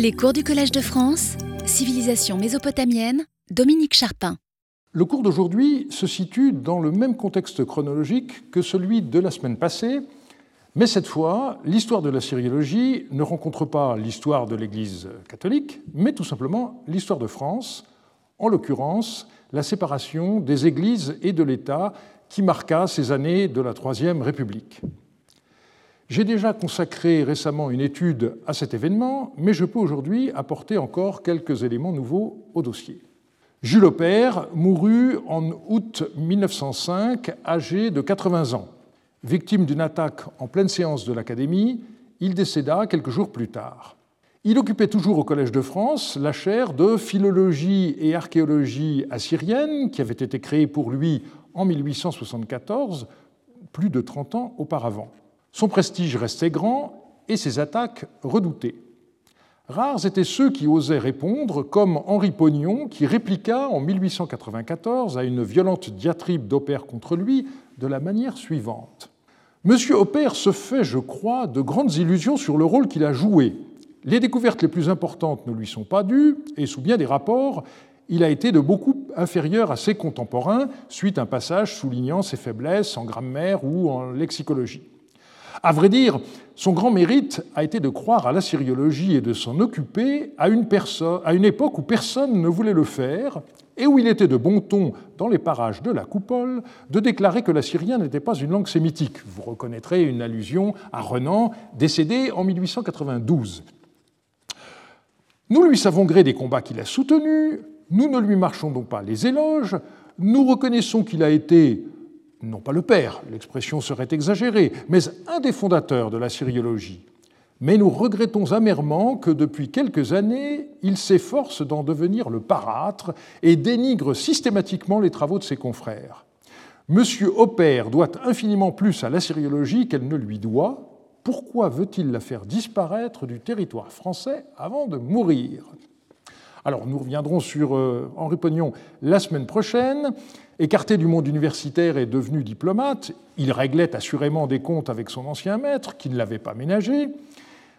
Les cours du Collège de France, Civilisation mésopotamienne, Dominique Charpin. Le cours d'aujourd'hui se situe dans le même contexte chronologique que celui de la semaine passée, mais cette fois, l'histoire de la syriologie ne rencontre pas l'histoire de l'Église catholique, mais tout simplement l'histoire de France, en l'occurrence la séparation des Églises et de l'État qui marqua ces années de la Troisième République. J'ai déjà consacré récemment une étude à cet événement, mais je peux aujourd'hui apporter encore quelques éléments nouveaux au dossier. Jules Aubert mourut en août 1905, âgé de 80 ans. Victime d'une attaque en pleine séance de l'Académie, il décéda quelques jours plus tard. Il occupait toujours au Collège de France la chaire de philologie et archéologie assyrienne qui avait été créée pour lui en 1874, plus de 30 ans auparavant. Son prestige restait grand et ses attaques redoutées. Rares étaient ceux qui osaient répondre, comme Henri Pognon, qui répliqua en 1894 à une violente diatribe d'Opère contre lui de la manière suivante. Monsieur Opère se fait, je crois, de grandes illusions sur le rôle qu'il a joué. Les découvertes les plus importantes ne lui sont pas dues, et sous bien des rapports, il a été de beaucoup inférieur à ses contemporains, suite à un passage soulignant ses faiblesses en grammaire ou en lexicologie. À vrai dire, son grand mérite a été de croire à la syriologie et de s'en occuper à une, à une, époque où personne ne voulait le faire et où il était de bon ton, dans les parages de la coupole, de déclarer que l'assyrien n'était pas une langue sémitique. Vous reconnaîtrez une allusion à Renan, décédé en 1892. Nous lui savons gré des combats qu'il a soutenus, nous ne lui marchons donc pas les éloges, nous reconnaissons qu'il a été non pas le père, l'expression serait exagérée, mais un des fondateurs de la syriologie. Mais nous regrettons amèrement que depuis quelques années, il s'efforce d'en devenir le parâtre et dénigre systématiquement les travaux de ses confrères. Monsieur Opère doit infiniment plus à la syriologie qu'elle ne lui doit. Pourquoi veut-il la faire disparaître du territoire français avant de mourir? Alors nous reviendrons sur euh, Henri Pognon la semaine prochaine. Écarté du monde universitaire et devenu diplomate, il réglait assurément des comptes avec son ancien maître, qui ne l'avait pas ménagé.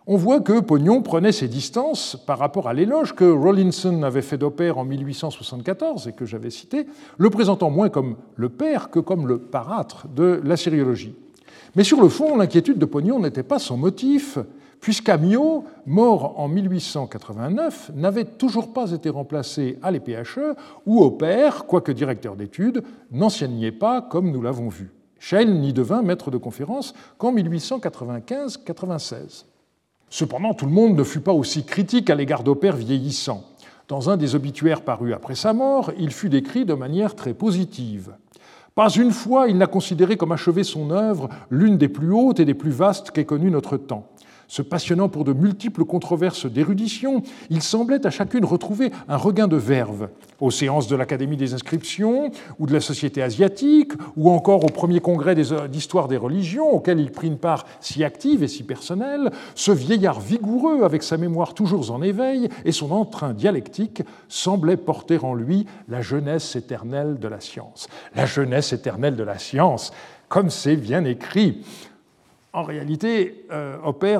On voit que Pognon prenait ses distances par rapport à l'éloge que Rawlinson avait fait d'Opère en 1874 et que j'avais cité, le présentant moins comme le père que comme le parâtre de la syriologie. Mais sur le fond, l'inquiétude de Pognon n'était pas son motif, puisqu'Amiot, mort en 1889, n'avait toujours pas été remplacé à l'EPHE, où Opère, quoique directeur d'études, n'enseignait pas comme nous l'avons vu. Schell n'y devint maître de conférence qu'en 1895-96. Cependant, tout le monde ne fut pas aussi critique à l'égard d'Opère vieillissant. Dans un des obituaires parus après sa mort, il fut décrit de manière très positive. Pas une fois il n'a considéré comme achevé son œuvre, l'une des plus hautes et des plus vastes qu'ait connue notre temps. Se passionnant pour de multiples controverses d'érudition, il semblait à chacune retrouver un regain de verve. Aux séances de l'Académie des inscriptions, ou de la Société asiatique, ou encore au premier congrès d'histoire des religions, auquel il prit une part si active et si personnelle, ce vieillard vigoureux, avec sa mémoire toujours en éveil et son entrain dialectique, semblait porter en lui la jeunesse éternelle de la science. La jeunesse éternelle de la science, comme c'est bien écrit en réalité, euh,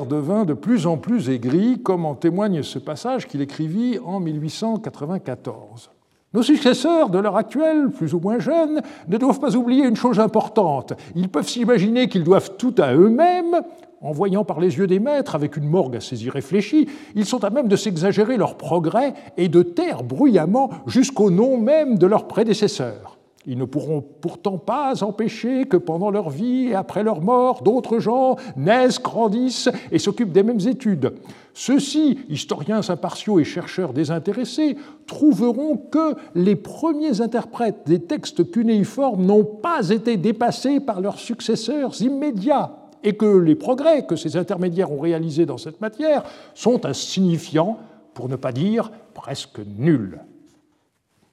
devint de plus en plus aigri, comme en témoigne ce passage qu'il écrivit en 1894. Nos successeurs de l'heure actuelle, plus ou moins jeunes, ne doivent pas oublier une chose importante. Ils peuvent s'imaginer qu'ils doivent tout à eux-mêmes, en voyant par les yeux des maîtres, avec une morgue assez irréfléchie, ils sont à même de s'exagérer leurs progrès et de taire bruyamment jusqu'au nom même de leurs prédécesseurs. Ils ne pourront pourtant pas empêcher que pendant leur vie et après leur mort, d'autres gens naissent, grandissent et s'occupent des mêmes études. Ceux-ci, historiens impartiaux et chercheurs désintéressés, trouveront que les premiers interprètes des textes cunéiformes n'ont pas été dépassés par leurs successeurs immédiats et que les progrès que ces intermédiaires ont réalisés dans cette matière sont insignifiants, pour ne pas dire presque nuls.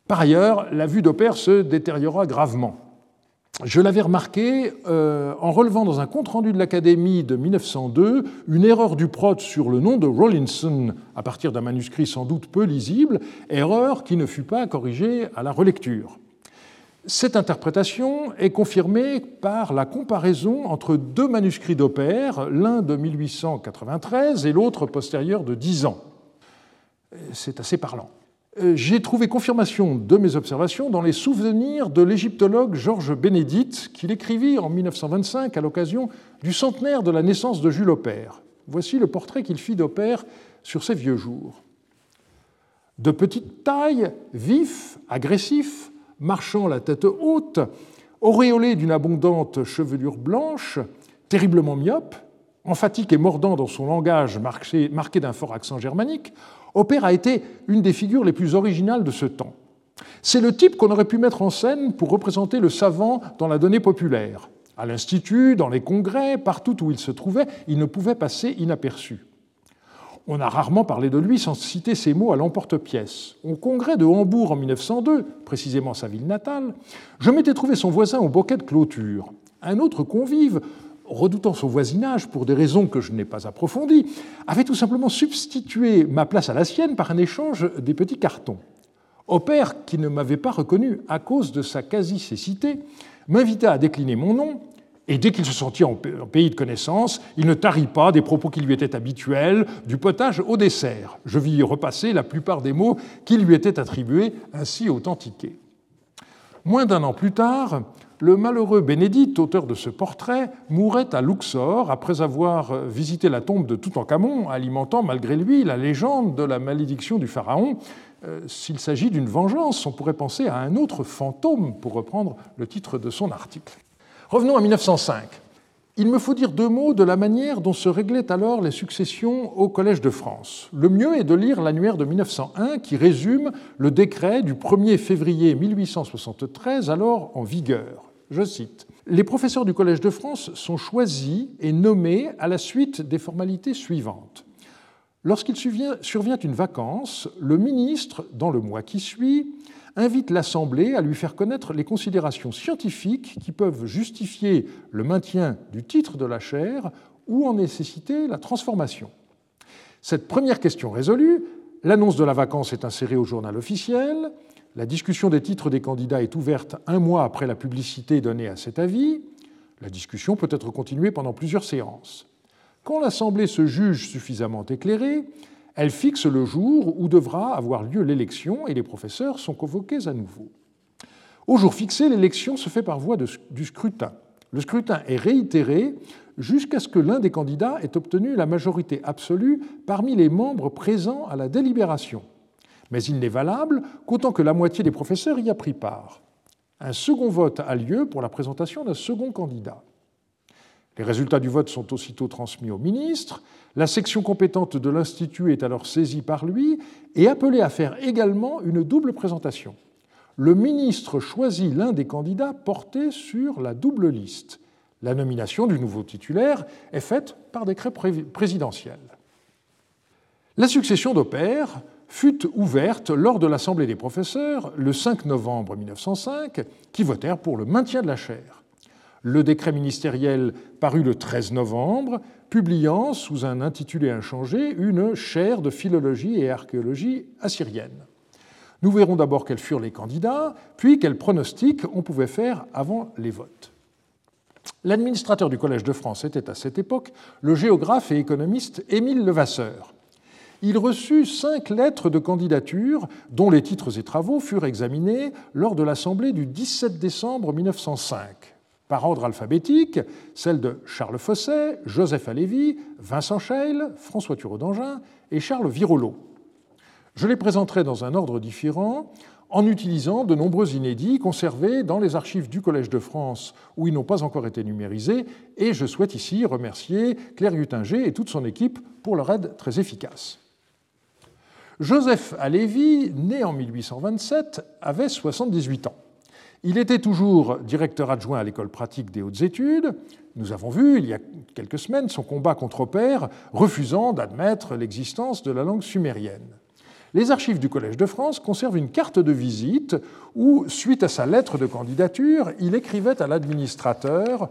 Par ailleurs, la vue d'Opère se détériora gravement. Je l'avais remarqué euh, en relevant dans un compte-rendu de l'Académie de 1902 une erreur du prot sur le nom de Rawlinson à partir d'un manuscrit sans doute peu lisible, erreur qui ne fut pas corrigée à la relecture. Cette interprétation est confirmée par la comparaison entre deux manuscrits d'Opère, l'un de 1893 et l'autre postérieur de dix ans. C'est assez parlant. Euh, j'ai trouvé confirmation de mes observations dans les souvenirs de l'égyptologue Georges Bénédite, qu'il écrivit en 1925 à l'occasion du centenaire de la naissance de Jules Aupert. Voici le portrait qu'il fit d'Aupert sur ses vieux jours. De petite taille, vif, agressif, marchant la tête haute, auréolé d'une abondante chevelure blanche, terriblement myope, emphatique et mordant dans son langage marqué d'un fort accent germanique, Opère a été une des figures les plus originales de ce temps. C'est le type qu'on aurait pu mettre en scène pour représenter le savant dans la donnée populaire. À l'Institut, dans les congrès, partout où il se trouvait, il ne pouvait passer inaperçu. On a rarement parlé de lui sans citer ses mots à l'emporte-pièce. Au congrès de Hambourg en 1902, précisément sa ville natale, je m'étais trouvé son voisin au bouquet de clôture. Un autre convive redoutant son voisinage pour des raisons que je n'ai pas approfondies, avait tout simplement substitué ma place à la sienne par un échange des petits cartons. Opère, qui ne m'avait pas reconnu à cause de sa quasi-cécité, m'invita à décliner mon nom, et dès qu'il se sentit en pays de connaissance, il ne tarit pas des propos qui lui étaient habituels, du potage au dessert. Je vis repasser la plupart des mots qui lui étaient attribués, ainsi authentiqués. Moins d'un an plus tard, le malheureux Bénédicte, auteur de ce portrait, mourait à Luxor après avoir visité la tombe de Toutankhamon, alimentant malgré lui la légende de la malédiction du pharaon. Euh, s'il s'agit d'une vengeance, on pourrait penser à un autre fantôme, pour reprendre le titre de son article. Revenons à 1905 il me faut dire deux mots de la manière dont se réglaient alors les successions au Collège de France. Le mieux est de lire l'annuaire de 1901 qui résume le décret du 1er février 1873 alors en vigueur. Je cite Les professeurs du Collège de France sont choisis et nommés à la suite des formalités suivantes. Lorsqu'il survient une vacance, le ministre, dans le mois qui suit, invite l'Assemblée à lui faire connaître les considérations scientifiques qui peuvent justifier le maintien du titre de la chaire ou en nécessiter la transformation. Cette première question résolue, l'annonce de la vacance est insérée au journal officiel, la discussion des titres des candidats est ouverte un mois après la publicité donnée à cet avis, la discussion peut être continuée pendant plusieurs séances. Quand l'Assemblée se juge suffisamment éclairée, elle fixe le jour où devra avoir lieu l'élection et les professeurs sont convoqués à nouveau. Au jour fixé, l'élection se fait par voie du scrutin. Le scrutin est réitéré jusqu'à ce que l'un des candidats ait obtenu la majorité absolue parmi les membres présents à la délibération. Mais il n'est valable qu'autant que la moitié des professeurs y a pris part. Un second vote a lieu pour la présentation d'un second candidat. Les résultats du vote sont aussitôt transmis au ministre. La section compétente de l'Institut est alors saisie par lui et appelée à faire également une double présentation. Le ministre choisit l'un des candidats portés sur la double liste. La nomination du nouveau titulaire est faite par décret présidentiel. La succession d'Opère fut ouverte lors de l'Assemblée des professeurs le 5 novembre 1905, qui votèrent pour le maintien de la chaire le décret ministériel paru le 13 novembre, publiant, sous un intitulé inchangé, une chaire de philologie et archéologie assyrienne. Nous verrons d'abord quels furent les candidats, puis quels pronostics on pouvait faire avant les votes. L'administrateur du Collège de France était à cette époque le géographe et économiste Émile Levasseur. Il reçut cinq lettres de candidature dont les titres et travaux furent examinés lors de l'Assemblée du 17 décembre 1905 par ordre alphabétique, celles de Charles Fosset, Joseph Alévi, Vincent Scheil, François Thureau d'Angin et Charles Virolot. Je les présenterai dans un ordre différent en utilisant de nombreux inédits conservés dans les archives du Collège de France où ils n'ont pas encore été numérisés, et je souhaite ici remercier Claire Hutinger et toute son équipe pour leur aide très efficace. Joseph Alévi, né en 1827, avait 78 ans. Il était toujours directeur adjoint à l'école pratique des hautes études. Nous avons vu, il y a quelques semaines, son combat contre Opère, refusant d'admettre l'existence de la langue sumérienne. Les archives du Collège de France conservent une carte de visite où, suite à sa lettre de candidature, il écrivait à l'administrateur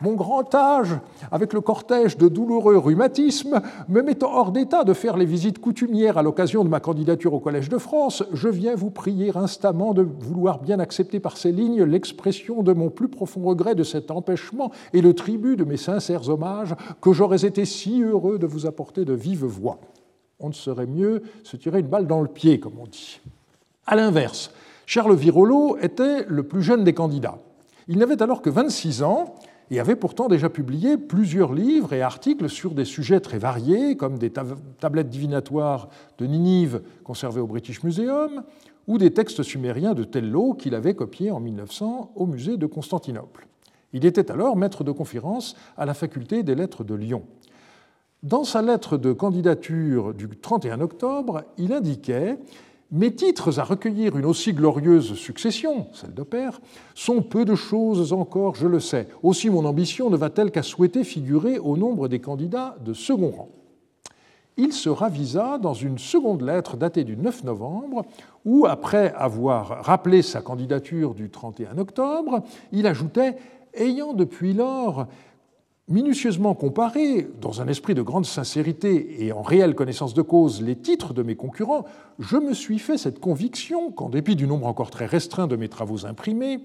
mon grand âge, avec le cortège de douloureux rhumatismes, me mettant hors d'état de faire les visites coutumières à l'occasion de ma candidature au Collège de France, je viens vous prier instamment de vouloir bien accepter par ces lignes l'expression de mon plus profond regret de cet empêchement et le tribut de mes sincères hommages que j'aurais été si heureux de vous apporter de vive voix. on ne saurait mieux se tirer une balle dans le pied, comme on dit. À l'inverse, Charles Virolo était le plus jeune des candidats. Il n'avait alors que 26 ans et avait pourtant déjà publié plusieurs livres et articles sur des sujets très variés, comme des tablettes divinatoires de Ninive conservées au British Museum, ou des textes sumériens de Tello qu'il avait copiés en 1900 au musée de Constantinople. Il était alors maître de conférence à la faculté des lettres de Lyon. Dans sa lettre de candidature du 31 octobre, il indiquait mes titres à recueillir une aussi glorieuse succession, celle de père, sont peu de choses encore, je le sais. Aussi mon ambition ne va-t-elle qu'à souhaiter figurer au nombre des candidats de second rang. Il se ravisa dans une seconde lettre datée du 9 novembre, où, après avoir rappelé sa candidature du 31 octobre, il ajoutait Ayant depuis lors minutieusement comparé, dans un esprit de grande sincérité et en réelle connaissance de cause, les titres de mes concurrents, je me suis fait cette conviction qu'en dépit du nombre encore très restreint de mes travaux imprimés,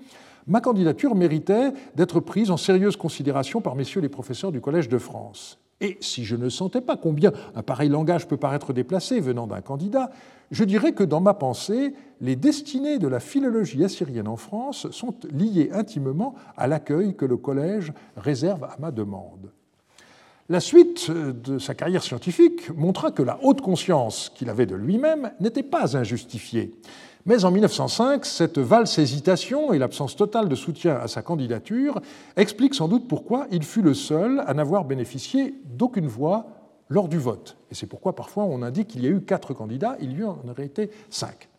ma candidature méritait d'être prise en sérieuse considération par messieurs les professeurs du Collège de France. Et si je ne sentais pas combien un pareil langage peut paraître déplacé venant d'un candidat, je dirais que dans ma pensée, les destinées de la philologie assyrienne en France sont liées intimement à l'accueil que le Collège réserve à ma demande. La suite de sa carrière scientifique montra que la haute conscience qu'il avait de lui-même n'était pas injustifiée. Mais en 1905, cette valse hésitation et l'absence totale de soutien à sa candidature expliquent sans doute pourquoi il fut le seul à n'avoir bénéficié d'aucune voix lors du vote. Et c'est pourquoi parfois on indique qu'il y a eu quatre candidats, il y en aurait été cinq.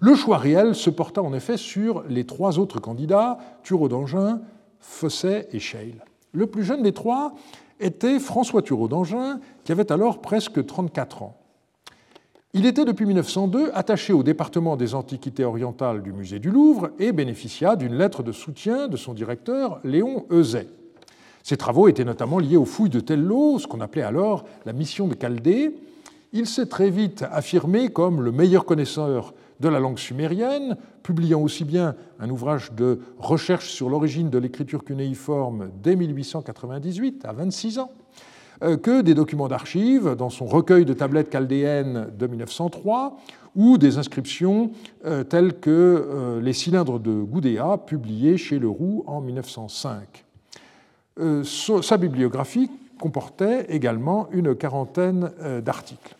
Le choix réel se porta en effet sur les trois autres candidats, Thureau d'Angin, Fosset et Scheil. Le plus jeune des trois était François Thureau d'Angin, qui avait alors presque 34 ans. Il était depuis 1902 attaché au département des Antiquités orientales du musée du Louvre et bénéficia d'une lettre de soutien de son directeur, Léon Euzet. Ses travaux étaient notamment liés aux fouilles de Tello, ce qu'on appelait alors la mission de Chaldée. Il s'est très vite affirmé comme le meilleur connaisseur de la langue sumérienne, publiant aussi bien un ouvrage de recherche sur l'origine de l'écriture cunéiforme dès 1898, à 26 ans, euh, que des documents d'archives dans son recueil de tablettes chaldéennes de 1903 ou des inscriptions euh, telles que euh, les cylindres de Goudéa publiés chez Leroux en 1905. Euh, sa bibliographie comportait également une quarantaine euh, d'articles.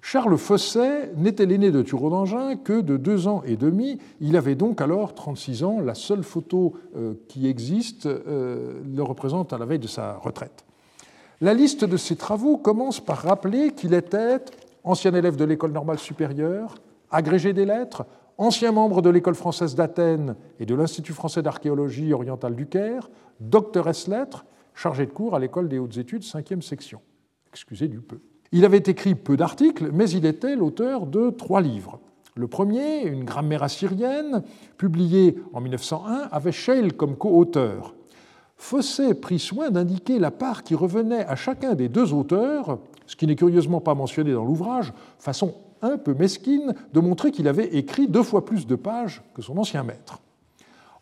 Charles Fosset n'était l'aîné de Thureau d'Angin que de deux ans et demi. Il avait donc alors 36 ans. La seule photo euh, qui existe le représente à la veille de sa retraite. La liste de ses travaux commence par rappeler qu'il était ancien élève de l'école normale supérieure, agrégé des lettres, ancien membre de l'école française d'Athènes et de l'Institut français d'archéologie orientale du Caire, doctoresse lettres, chargé de cours à l'école des hautes études, 5e section. Excusez du peu. Il avait écrit peu d'articles, mais il était l'auteur de trois livres. Le premier, Une grammaire assyrienne, publié en 1901, avait Scheil comme co-auteur. Fosset prit soin d'indiquer la part qui revenait à chacun des deux auteurs, ce qui n'est curieusement pas mentionné dans l'ouvrage, façon un peu mesquine de montrer qu'il avait écrit deux fois plus de pages que son ancien maître.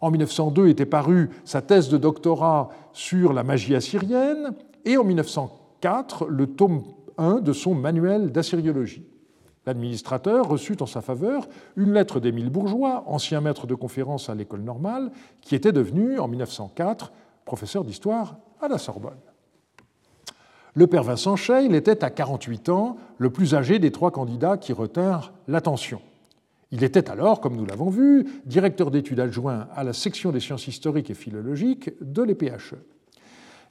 En 1902 était parue sa thèse de doctorat sur la magie assyrienne et en 1904 le tome 1 de son manuel d'assyriologie. L'administrateur reçut en sa faveur une lettre d'Émile Bourgeois, ancien maître de conférence à l'école normale, qui était devenu en 1904 professeur d'histoire à la Sorbonne. Le père Vincent Scheil était à 48 ans le plus âgé des trois candidats qui retinrent l'attention. Il était alors, comme nous l'avons vu, directeur d'études adjoint à la section des sciences historiques et philologiques de l'EPHE.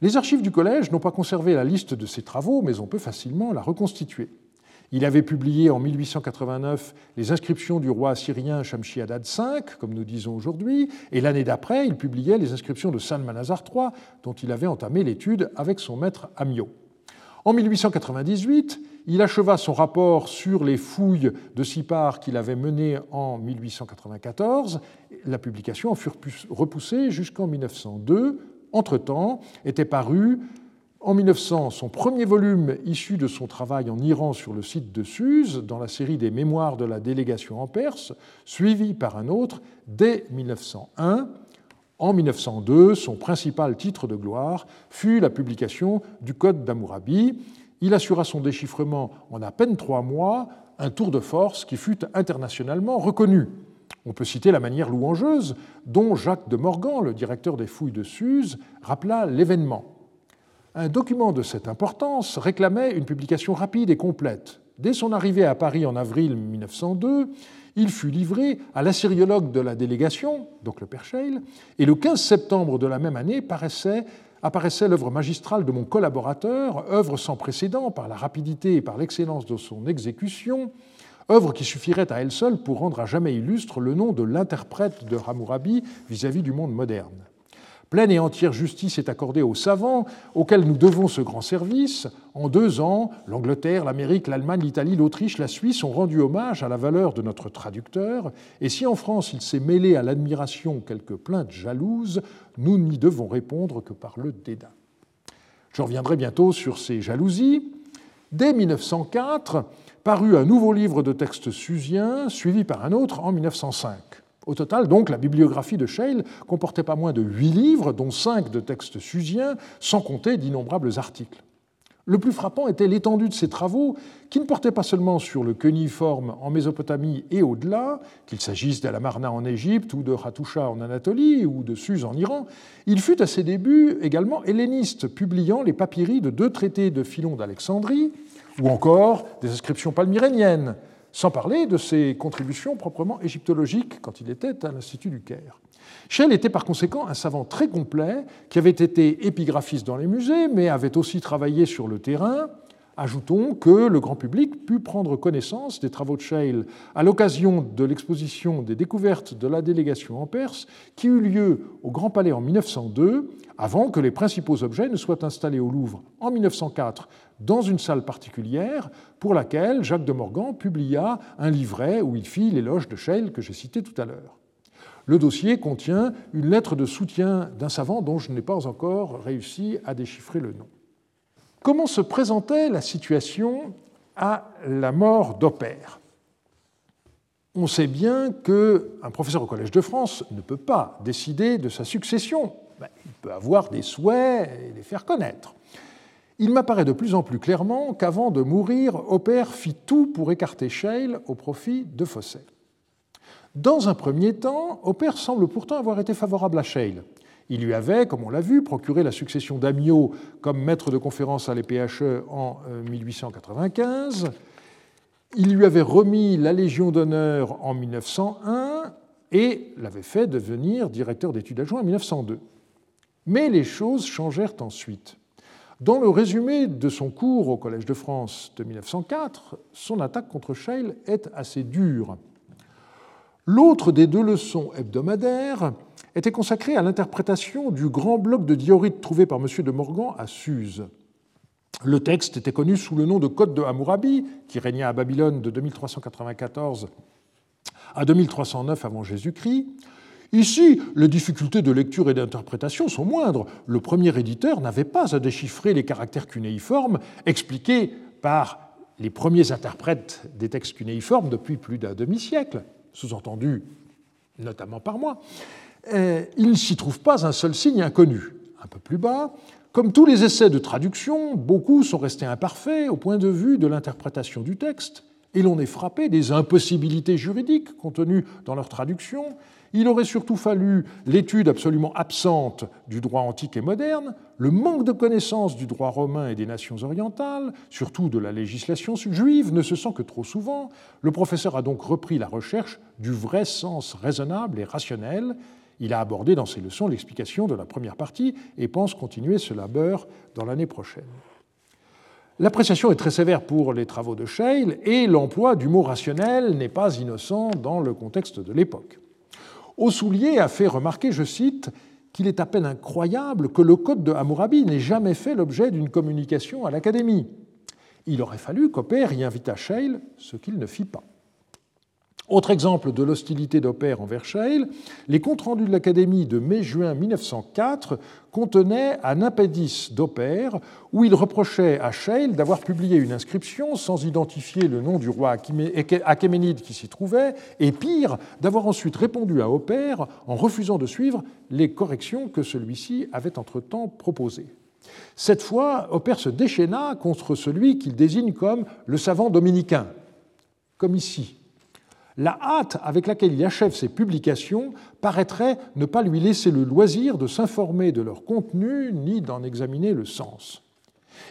Les archives du collège n'ont pas conservé la liste de ses travaux, mais on peut facilement la reconstituer. Il avait publié en 1889 les inscriptions du roi assyrien Shamshi-Adad V, comme nous disons aujourd'hui, et l'année d'après, il publiait les inscriptions de Salmanazar III, dont il avait entamé l'étude avec son maître Amio. En 1898, il acheva son rapport sur les fouilles de Sipar qu'il avait menées en 1894. La publication en fut repoussée jusqu'en 1902. Entre-temps, était paru en 1900 son premier volume issu de son travail en Iran sur le site de Suse, dans la série des Mémoires de la délégation en Perse, suivi par un autre dès 1901. En 1902, son principal titre de gloire fut la publication du Code d'Amourabi. il assura son déchiffrement en à peine trois mois, un tour de force qui fut internationalement reconnu. On peut citer la manière louangeuse dont Jacques de Morgan, le directeur des fouilles de Suse, rappela l'événement. Un document de cette importance réclamait une publication rapide et complète. Dès son arrivée à Paris en avril 1902, il fut livré à l'assyriologue de la délégation, donc le père Scheil, et le 15 septembre de la même année apparaissait l'œuvre magistrale de mon collaborateur, œuvre sans précédent par la rapidité et par l'excellence de son exécution, œuvre qui suffirait à elle seule pour rendre à jamais illustre le nom de l'interprète de Hammurabi vis-à-vis du monde moderne. Pleine et entière justice est accordée aux savants auxquels nous devons ce grand service. En deux ans, l'Angleterre, l'Amérique, l'Allemagne, l'Italie, l'Autriche, la Suisse ont rendu hommage à la valeur de notre traducteur. Et si en France il s'est mêlé à l'admiration quelques plaintes jalouses, nous n'y devons répondre que par le dédain. Je reviendrai bientôt sur ces jalousies. Dès 1904, parut un nouveau livre de textes susiens, suivi par un autre en 1905. Au total, donc, la bibliographie de Scheil comportait pas moins de huit livres, dont cinq de textes susiens, sans compter d'innombrables articles. Le plus frappant était l'étendue de ses travaux, qui ne portaient pas seulement sur le cuniforme en Mésopotamie et au-delà, qu'il s'agisse d'Alamarna en Égypte ou de Hattusha en Anatolie ou de Suse en Iran. Il fut à ses débuts également helléniste, publiant les papyries de deux traités de Philon d'Alexandrie, ou encore des inscriptions palmyréniennes, sans parler de ses contributions proprement égyptologiques quand il était à l'Institut du Caire. Schell était par conséquent un savant très complet qui avait été épigraphiste dans les musées, mais avait aussi travaillé sur le terrain. Ajoutons que le grand public put prendre connaissance des travaux de Scheil à l'occasion de l'exposition des découvertes de la délégation en Perse qui eut lieu au Grand Palais en 1902, avant que les principaux objets ne soient installés au Louvre en 1904 dans une salle particulière pour laquelle Jacques de Morgan publia un livret où il fit l'éloge de Scheil que j'ai cité tout à l'heure. Le dossier contient une lettre de soutien d'un savant dont je n'ai pas encore réussi à déchiffrer le nom. Comment se présentait la situation à la mort d'Opère? On sait bien qu'un professeur au Collège de France ne peut pas décider de sa succession. Il peut avoir des souhaits et les faire connaître. Il m'apparaît de plus en plus clairement qu'avant de mourir, Opère fit tout pour écarter Scheil au profit de Fosset. Dans un premier temps, Opère semble pourtant avoir été favorable à Scheil. Il lui avait, comme on l'a vu, procuré la succession d'Amiot comme maître de conférence à l'EPHE en 1895. Euh, Il lui avait remis la Légion d'honneur en 1901 et l'avait fait devenir directeur d'études adjoint en 1902. Mais les choses changèrent ensuite. Dans le résumé de son cours au Collège de France de 1904, son attaque contre Scheil est assez dure. L'autre des deux leçons hebdomadaires était consacrée à l'interprétation du grand bloc de diorite trouvé par M. de Morgan à Suse. Le texte était connu sous le nom de Code de Hammurabi, qui régna à Babylone de 2394 à 2309 avant Jésus-Christ. Ici, les difficultés de lecture et d'interprétation sont moindres. Le premier éditeur n'avait pas à déchiffrer les caractères cunéiformes expliqués par les premiers interprètes des textes cunéiformes depuis plus d'un demi-siècle, sous-entendu notamment par moi. Euh, il ne s'y trouve pas un seul signe inconnu. Un peu plus bas, comme tous les essais de traduction, beaucoup sont restés imparfaits au point de vue de l'interprétation du texte, et l'on est frappé des impossibilités juridiques contenues dans leur traduction il aurait surtout fallu l'étude absolument absente du droit antique et moderne, le manque de connaissance du droit romain et des nations orientales, surtout de la législation juive, ne se sent que trop souvent. Le professeur a donc repris la recherche du vrai sens raisonnable et rationnel. Il a abordé dans ses leçons l'explication de la première partie et pense continuer ce labeur dans l'année prochaine. L'appréciation est très sévère pour les travaux de Scheil et l'emploi du mot rationnel n'est pas innocent dans le contexte de l'époque. Soulier a fait remarquer, je cite, qu'il est à peine incroyable que le code de Hammurabi n'ait jamais fait l'objet d'une communication à l'Académie. Il aurait fallu qu'Opère y invitât Scheil, ce qu'il ne fit pas. Autre exemple de l'hostilité d'Opère envers Scheil, les comptes rendus de l'Académie de mai-juin 1904 contenaient un impédice d'Opère où il reprochait à Scheil d'avoir publié une inscription sans identifier le nom du roi achéménide qui s'y trouvait, et pire, d'avoir ensuite répondu à Opère en refusant de suivre les corrections que celui-ci avait entre-temps proposées. Cette fois, Opère se déchaîna contre celui qu'il désigne comme le savant dominicain, comme ici. La hâte avec laquelle il achève ses publications paraîtrait ne pas lui laisser le loisir de s'informer de leur contenu ni d'en examiner le sens.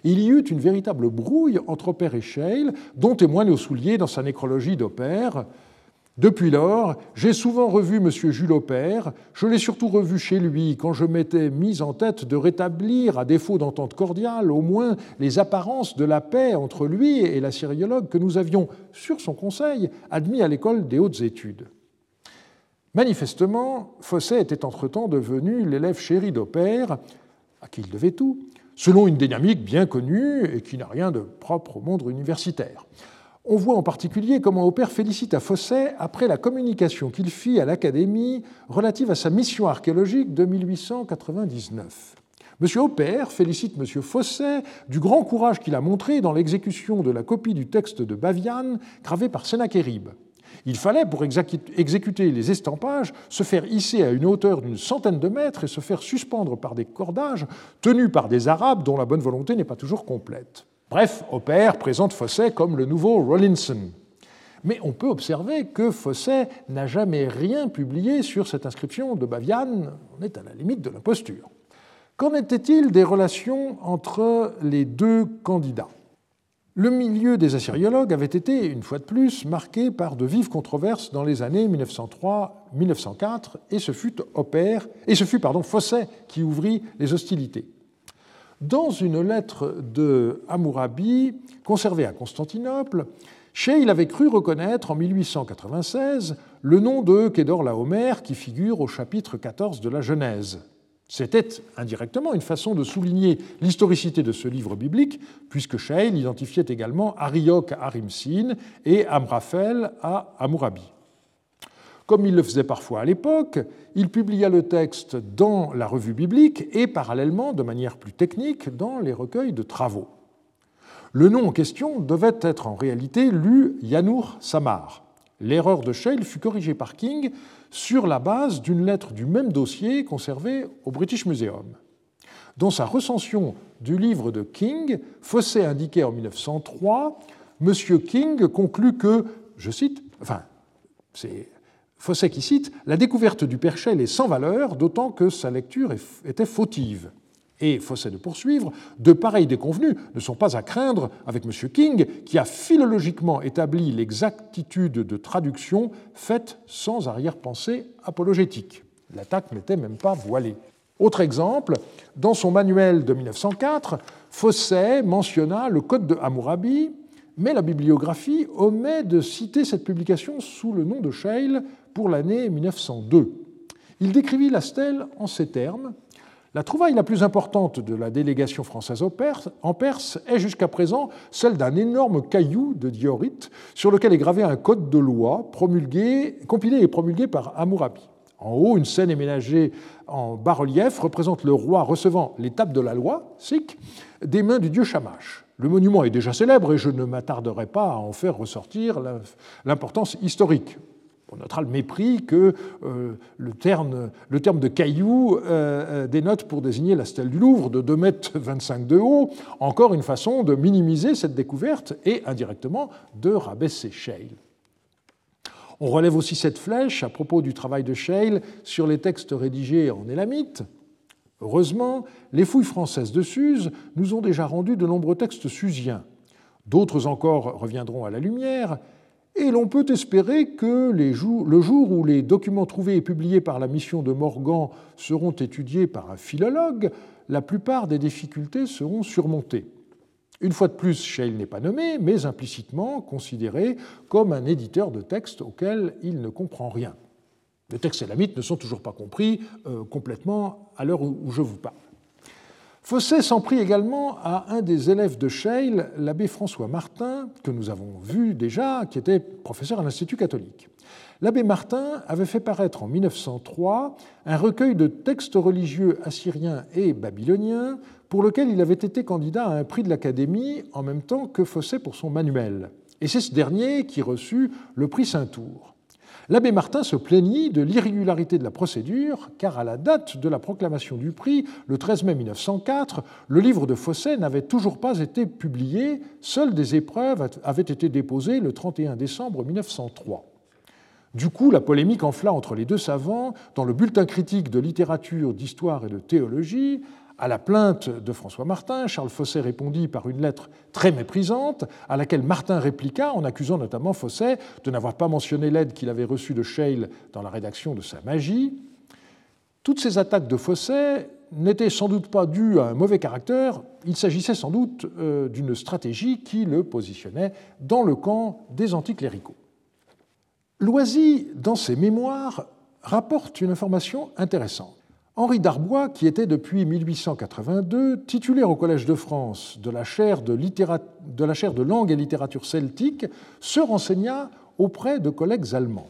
Il y eut une véritable brouille entre Opère et Scheil, dont témoigne soulier dans sa nécrologie d'Opère depuis lors, j'ai souvent revu M. Jules Aupert, je l'ai surtout revu chez lui quand je m'étais mis en tête de rétablir, à défaut d'entente cordiale, au moins les apparences de la paix entre lui et la syriologue que nous avions, sur son conseil, admis à l'école des hautes études. Manifestement, Fosset était entre-temps devenu l'élève chéri d'Aupert, à qui il devait tout, selon une dynamique bien connue et qui n'a rien de propre au monde universitaire. On voit en particulier comment Aupert félicite à Fosset après la communication qu'il fit à l'Académie relative à sa mission archéologique de 1899. M. Aupert félicite M. Fosset du grand courage qu'il a montré dans l'exécution de la copie du texte de Baviane gravé par Sennacherib. Il fallait, pour exécuter les estampages, se faire hisser à une hauteur d'une centaine de mètres et se faire suspendre par des cordages tenus par des Arabes dont la bonne volonté n'est pas toujours complète. Bref, Opère présente Fosset comme le nouveau Rollinson. Mais on peut observer que Fosset n'a jamais rien publié sur cette inscription de Baviane. On est à la limite de l'imposture. Qu'en était-il des relations entre les deux candidats? Le milieu des assyriologues avait été, une fois de plus, marqué par de vives controverses dans les années 1903-1904, et ce fut Opère, et ce fut pardon, Fosset qui ouvrit les hostilités. Dans une lettre de Hammurabi conservée à Constantinople, Scheil avait cru reconnaître en 1896 le nom de Kédor Laomer qui figure au chapitre 14 de la Genèse. C'était indirectement une façon de souligner l'historicité de ce livre biblique, puisque Scheil identifiait également Arioch à Arimsin et Amraphel à Hammurabi. Comme il le faisait parfois à l'époque, il publia le texte dans la revue biblique et parallèlement, de manière plus technique, dans les recueils de travaux. Le nom en question devait être en réalité lu Yanur Samar. L'erreur de Scheil fut corrigée par King sur la base d'une lettre du même dossier conservée au British Museum. Dans sa recension du livre de King, Fossé indiquait en 1903, M. King conclut que, je cite, enfin, c'est Fosset qui cite La découverte du Perchel est sans valeur, d'autant que sa lecture était fautive. Et Fosset de poursuivre De pareils déconvenus ne sont pas à craindre avec M. King, qui a philologiquement établi l'exactitude de traduction faite sans arrière-pensée apologétique. L'attaque n'était même pas voilée. Autre exemple, dans son manuel de 1904, Fosset mentionna le Code de Hammurabi, mais la bibliographie omet de citer cette publication sous le nom de Scheil pour l'année 1902. Il décrivit la stèle en ces termes La trouvaille la plus importante de la délégation française en Perse est jusqu'à présent celle d'un énorme caillou de diorite sur lequel est gravé un code de loi promulgué, compilé et promulgué par Hammurabi. En haut, une scène éménagée en bas-relief représente le roi recevant l'étape de la loi, Sikh, des mains du dieu Shamash. Le monument est déjà célèbre et je ne m'attarderai pas à en faire ressortir l'importance historique. On notera le mépris que euh, le, terme, de caillou euh, euh, dénote pour désigner la stèle du Louvre de 2 mètres 25 de haut, encore une façon de minimiser cette découverte et indirectement de rabaisser Scheil. On relève aussi cette flèche à propos du travail de Scheil sur les textes rédigés en élamite. Heureusement, les fouilles françaises de Suse nous ont déjà rendu de nombreux textes susiens. D'autres encore reviendront à la lumière, et l'on peut espérer que le jour où les documents trouvés et publiés par la mission de Morgan seront étudiés par un philologue, la plupart des difficultés seront surmontées. Une fois de plus, Scheil n'est pas nommé, mais implicitement considéré comme un éditeur de textes auquel il ne comprend rien. Les textes élamites ne sont toujours pas compris euh, complètement à l'heure où je vous parle. Fosset s'en prit également à un des élèves de Scheil, l'abbé François Martin, que nous avons vu déjà, qui était professeur à l'Institut catholique. L'abbé Martin avait fait paraître en 1903 un recueil de textes religieux assyriens et babyloniens pour lequel il avait été candidat à un prix de l'Académie en même temps que Fosset pour son manuel. Et c'est ce dernier qui reçut le prix Saint-Tour. L'abbé Martin se plaignit de l'irrégularité de la procédure, car à la date de la proclamation du prix, le 13 mai 1904, le livre de Fosset n'avait toujours pas été publié, seules des épreuves avaient été déposées le 31 décembre 1903. Du coup, la polémique enfla entre les deux savants dans le bulletin critique de littérature, d'histoire et de théologie. À la plainte de François Martin, Charles Fosset répondit par une lettre très méprisante, à laquelle Martin répliqua en accusant notamment Fosset de n'avoir pas mentionné l'aide qu'il avait reçue de Scheil dans la rédaction de sa magie. Toutes ces attaques de Fosset n'étaient sans doute pas dues à un mauvais caractère, il s'agissait sans doute euh, d'une stratégie qui le positionnait dans le camp des anticléricaux. Loisy, dans ses mémoires, rapporte une information intéressante. Henri Darbois, qui était depuis 1882 titulaire au Collège de France de la chaire de, langue et littérature celtique, se renseigna auprès de collègues allemands.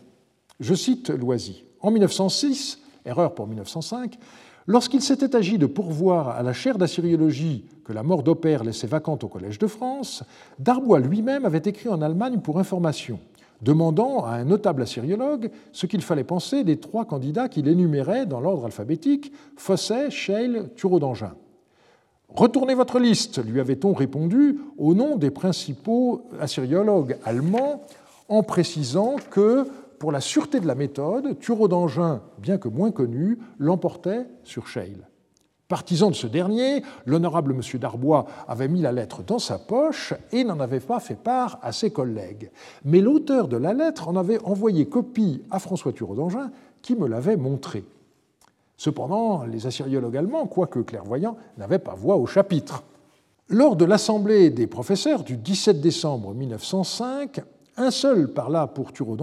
Je cite Loisy. En 1906, erreur pour 1905, lorsqu'il s'était agi de pourvoir à la chaire d'assyriologie que la mort d'Opère laissait vacante au Collège de France, Darbois lui-même avait écrit en Allemagne pour information demandant à un notable assyriologue ce qu'il fallait penser des trois candidats qu'il énumérait dans l'ordre alphabétique Fosset, Scheil, Thureau d'Angin. Retournez votre liste, lui avait-on répondu au nom des principaux assyriologues allemands, en précisant que, pour la sûreté de la méthode, Thureau d'Angin, bien que moins connu, l'emportait sur Scheil. Partisan de ce dernier, l'honorable M. Darbois avait mis la lettre dans sa poche et n'en avait pas fait part à ses collègues. Mais l'auteur de la lettre en avait envoyé copie à François Thureau qui me l'avait montré. Cependant, les assyriologues allemands, quoique clairvoyants, n'avaient pas voix au chapitre. Lors de l'Assemblée des professeurs du 17 décembre 1905, un seul parla pour Thureau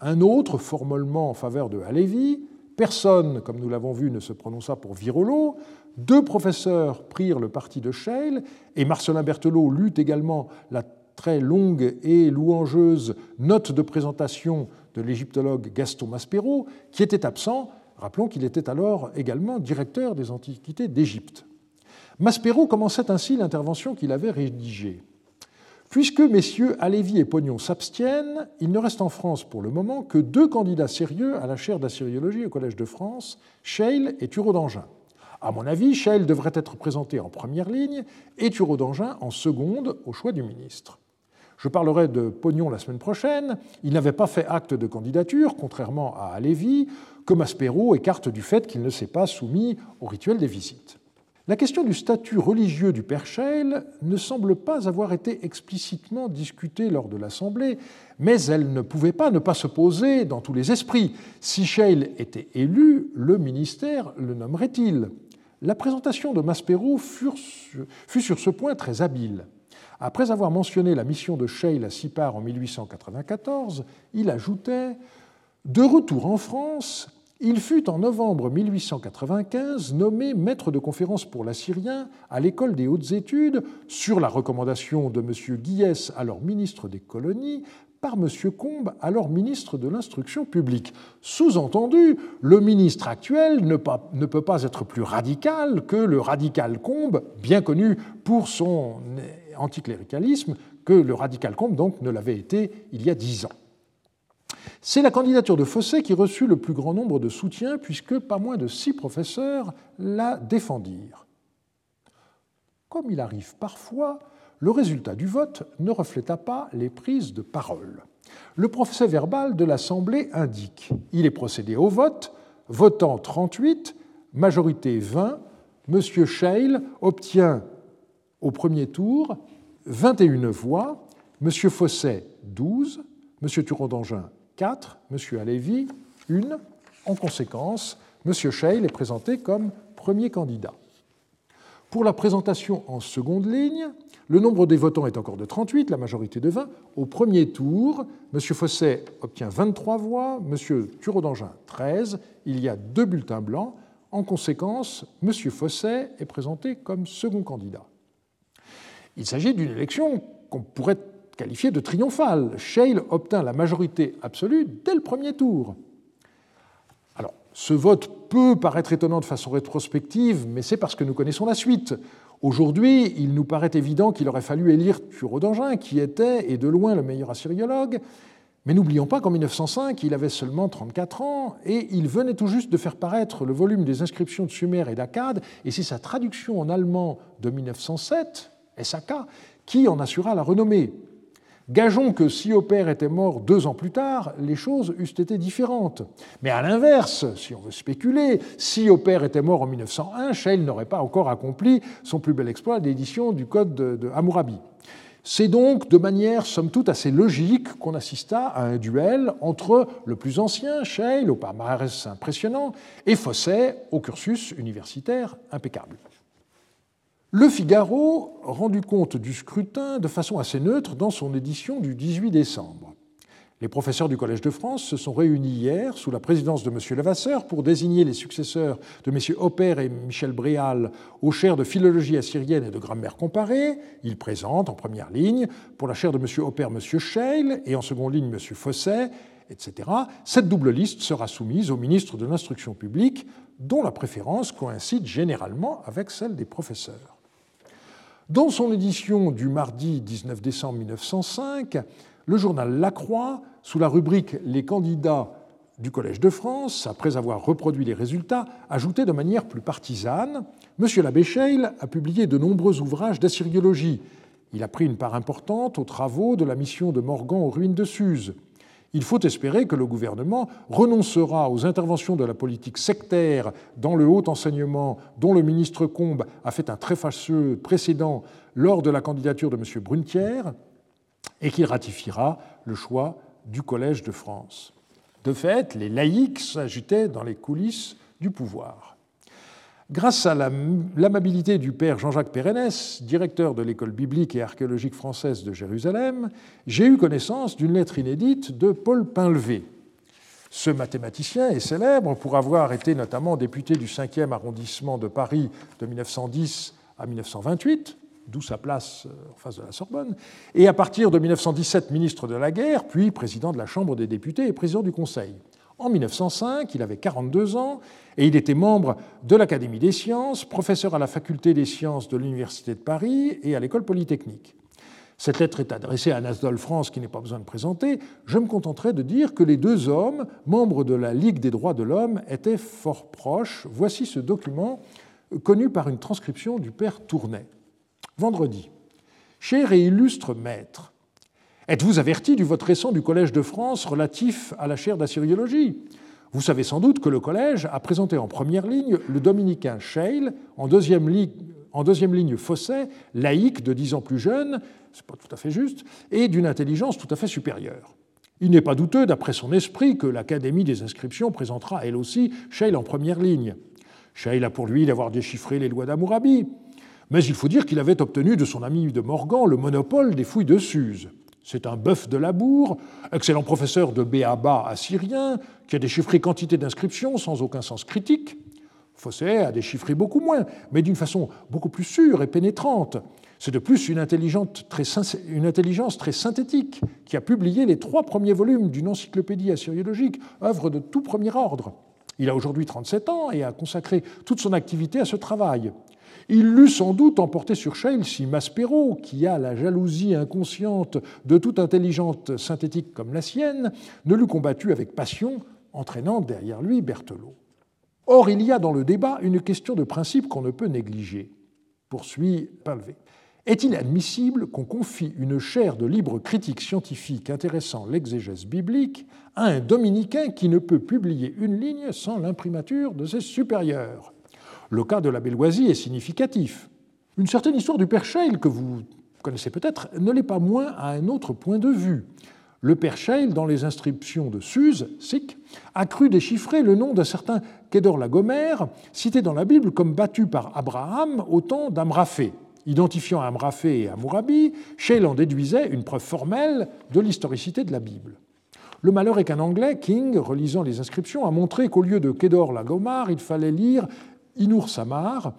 un autre formellement en faveur de Halévy, Personne, comme nous l'avons vu, ne se prononça pour Virolo. Deux professeurs prirent le parti de Scheil et Marcelin Berthelot lut également la très longue et louangeuse note de présentation de l'égyptologue Gaston Maspero, qui était absent. Rappelons qu'il était alors également directeur des Antiquités d'Égypte. Maspero commençait ainsi l'intervention qu'il avait rédigée. Puisque messieurs Alévi et Pognon s'abstiennent, il ne reste en France pour le moment que deux candidats sérieux à la chaire d'assyriologie au Collège de France, Scheil et Thureau d'Angin. À mon avis, Scheil devrait être présenté en première ligne et Thureau d'Angin en seconde au choix du ministre. Je parlerai de Pognon la semaine prochaine. Il n'avait pas fait acte de candidature, contrairement à Alévi, que Maspero écarte du fait qu'il ne s'est pas soumis au rituel des visites. La question du statut religieux du père Scheil ne semble pas avoir été explicitement discutée lors de l'Assemblée, mais elle ne pouvait pas ne pas se poser dans tous les esprits. Si Scheil était élu, le ministère le nommerait-il? La présentation de Maspero fut sur ce point très habile. Après avoir mentionné la mission de Scheil à Sipar en 1894, il ajoutait De retour en France, il fut en novembre 1895 nommé maître de conférence pour l'assyrien à l'école des hautes études sur la recommandation de M. Guillès, alors ministre des colonies, par M. Combes, alors ministre de l'Instruction publique. Sous-entendu, le ministre actuel ne, ne, peut pas être plus radical que le radical Combes, bien connu pour son anticléricalisme, que le radical Combes donc ne l'avait été il y a dix ans. C'est la candidature de Fossé qui reçut le plus grand nombre de soutiens, puisque pas moins de six professeurs la défendirent. Comme il arrive parfois, le résultat du vote ne refléta pas les prises de parole. Le procès verbal de l'Assemblée indique il est procédé au vote, votant 38, majorité 20, M. Scheil obtient au premier tour 21 voix, M. Fosset 12, M. Turon d'Angin 4, M. Alévi, une. En conséquence, M. Scheil est présenté comme premier candidat. Pour la présentation en seconde ligne, le nombre des votants est encore de 38, la majorité de 20. Au premier tour, M. Fosset obtient 23 voix, M. Thureau d'Angin 13. Il y a deux bulletins blancs. En conséquence, M. Fosset est présenté comme second candidat. Il s'agit d'une élection qu'on pourrait qualifié de triomphal. Scheil obtint la majorité absolue dès le premier tour. Alors, ce vote peut paraître étonnant de façon rétrospective, mais c'est parce que nous connaissons la suite. Aujourd'hui, il nous paraît évident qu'il aurait fallu élire Thureau d'Angin, qui était, et de loin, le meilleur assyriologue. Mais n'oublions pas qu'en 1905, il avait seulement 34 ans et il venait tout juste de faire paraître le volume des inscriptions de Sumer et d'Akkad, et c'est sa traduction en allemand de 1907, SAK, qui en assura la renommée. Gageons que si Opère était mort deux ans plus tard, les choses eussent été différentes. Mais à l'inverse, si on veut spéculer, si Opère était mort en 1901, Scheil n'aurait pas encore accompli son plus bel exploit d'édition du Code de Hammurabi. C'est donc de manière somme toute assez logique qu'on assista à un duel entre le plus ancien, Scheil, au palmarès impressionnant, et Fosset, au cursus universitaire impeccable. Le Figaro rendu compte du scrutin de façon assez neutre dans son édition du 18 décembre. Les professeurs du Collège de France se sont réunis hier sous la présidence de M. Levasseur pour désigner les successeurs de M. Hopper et Michel Bréal aux chaires de philologie assyrienne et de grammaire comparée. Ils présentent en première ligne, pour la chaire de M. Hopper, M. Scheil et en seconde ligne, M. Fosset, etc. Cette double liste sera soumise au ministre de l'Instruction publique, dont la préférence coïncide généralement avec celle des professeurs. Dans son édition du mardi 19 décembre 1905, le journal La Croix, sous la rubrique Les candidats du Collège de France, après avoir reproduit les résultats, ajoutait de manière plus partisane M. l'abbé Scheil a publié de nombreux ouvrages d'assyriologie. Il a pris une part importante aux travaux de la mission de Morgan aux ruines de Suse. Il faut espérer que le gouvernement renoncera aux interventions de la politique sectaire dans le haut enseignement dont le ministre Combes a fait un très fâcheux précédent lors de la candidature de M. Brunetière et qu'il ratifiera le choix du Collège de France. De fait, les laïcs s'agitaient dans les coulisses du pouvoir. Grâce à l'amabilité du père Jean-Jacques Pérennes, directeur de l'école biblique et archéologique française de Jérusalem, j'ai eu connaissance d'une lettre inédite de Paul Pinlevé. Ce mathématicien est célèbre pour avoir été notamment député du 5e arrondissement de Paris de 1910 à 1928, d'où sa place euh, en face de la Sorbonne, et à partir de 1917 ministre de la guerre, puis président de la Chambre des députés et président du Conseil. En 1905, il avait 42 ans et il était membre de l'Académie des sciences, professeur à la faculté des sciences de l'Université de Paris et à l'École polytechnique. Cette lettre est adressée à Nasdol France, qui n'est pas besoin de présenter. Je me contenterai de dire que les deux hommes, membres de la Ligue des droits de l'homme, étaient fort proches. Voici ce document connu par une transcription du père Tournay. Vendredi. Cher et illustre maître, êtes-vous averti du vote récent du Collège de France relatif à la chaire d'assyriologie? Vous savez sans doute que le Collège a présenté en première ligne le dominicain Scheil, en deuxième, ligne, en Fosset, laïque de dix ans plus jeune, c'est pas tout à fait juste, et d'une intelligence tout à fait supérieure. Il n'est pas douteux, d'après son esprit, que l'Académie des inscriptions présentera elle aussi Scheil en première ligne. Scheil a pour lui d'avoir déchiffré les lois d'Amourabi, mais il faut dire qu'il avait obtenu de son ami de Morgan le monopole des fouilles de Suse. C'est un bœuf de labour, excellent professeur de Béaba assyrien, qui a déchiffré quantité d'inscriptions sans aucun sens critique. Fosset a déchiffré beaucoup moins, mais d'une façon beaucoup plus sûre et pénétrante. C'est de plus une, une, intelligence très synthétique qui a publié les trois premiers volumes d'une encyclopédie assyriologique, œuvre de tout premier ordre. Il a aujourd'hui 37 ans et a consacré toute son activité à ce travail. Il l'eût sans doute emporté sur Scheil si Maspero, qui a la jalousie inconsciente de toute intelligente synthétique comme la sienne, ne l'eût combattu avec passion, entraînant derrière lui Berthelot. Or, il y a dans le débat une question de principe qu'on ne peut négliger, poursuit Palvé. Est-il admissible qu'on confie une chaire de libre critique scientifique intéressant l'exégèse biblique à un dominicain qui ne peut publier une ligne sans l'imprimature de ses supérieurs? Le cas de la Belloisie est significatif. Une certaine histoire du Père que vous connaissez peut-être, ne l'est pas moins à un autre point de vue. Le Père dans les inscriptions de Suse, Sikh, a cru déchiffrer le nom d'un certain Kédor Lagomer, cité dans la Bible comme battu par Abraham au temps d'Amraphé. Identifiant Amraphé et Amourabi, Scheil en déduisait une preuve formelle de l'historicité de la Bible. Le malheur est qu'un Anglais, King, relisant les inscriptions, a montré qu'au lieu de Kédor Lagomar, il fallait lire Inur Samar,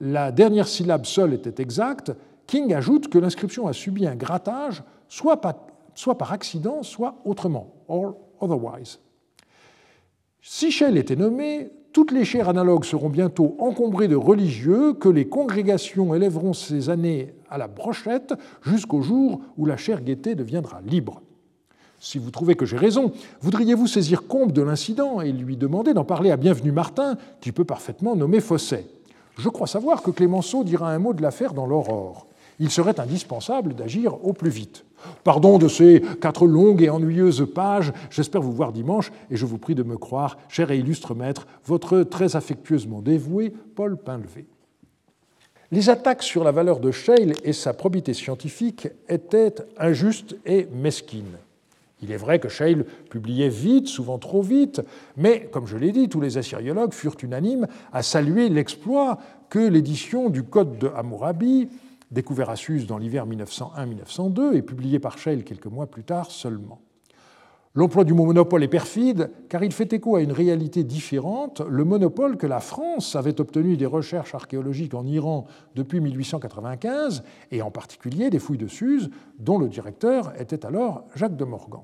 la dernière syllabe seule était exacte, King ajoute que l'inscription a subi un grattage, soit par, accident, soit autrement, or otherwise. Si Shell était nommé, toutes les chaires analogues seront bientôt encombrées de religieux que les congrégations élèveront ces années à la brochette jusqu'au jour où la chaire gaieté deviendra libre. Si vous trouvez que j'ai raison, voudriez-vous saisir Combe de l'incident et lui demander d'en parler à Bienvenu Martin, qui peut parfaitement nommer Fosset? Je crois savoir que Clémenceau dira un mot de l'affaire dans l'Aurore. Il serait indispensable d'agir au plus vite. Pardon de ces quatre longues et ennuyeuses pages. J'espère vous voir dimanche et je vous prie de me croire, cher et illustre maître, votre très affectueusement dévoué Paul Pinlevé. Les attaques sur la valeur de Scheil et sa probité scientifique étaient injustes et mesquines. Il est vrai que Scheil publiait vite, souvent trop vite, mais, comme je l'ai dit, tous les assyriologues furent unanimes à saluer l'exploit que l'édition du Code de Hammurabi découvert à Suse dans l'hiver 1901-1902 et publié par Scheil quelques mois plus tard seulement. L'emploi du mot monopole est perfide car il fait écho à une réalité différente, le monopole que la France avait obtenu des recherches archéologiques en Iran depuis 1895 et en particulier des fouilles de Suse dont le directeur était alors Jacques de Morgan.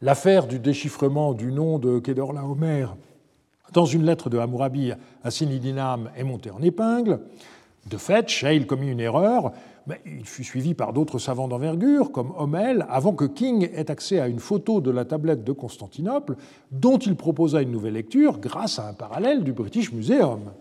L'affaire du déchiffrement du nom de Kedorlaomer dans une lettre de Hammurabi à Sinidinam est montée en épingle. De fait, Scheil commit une erreur, mais il fut suivi par d'autres savants d'envergure, comme Hommel, avant que King ait accès à une photo de la tablette de Constantinople, dont il proposa une nouvelle lecture grâce à un parallèle du British Museum.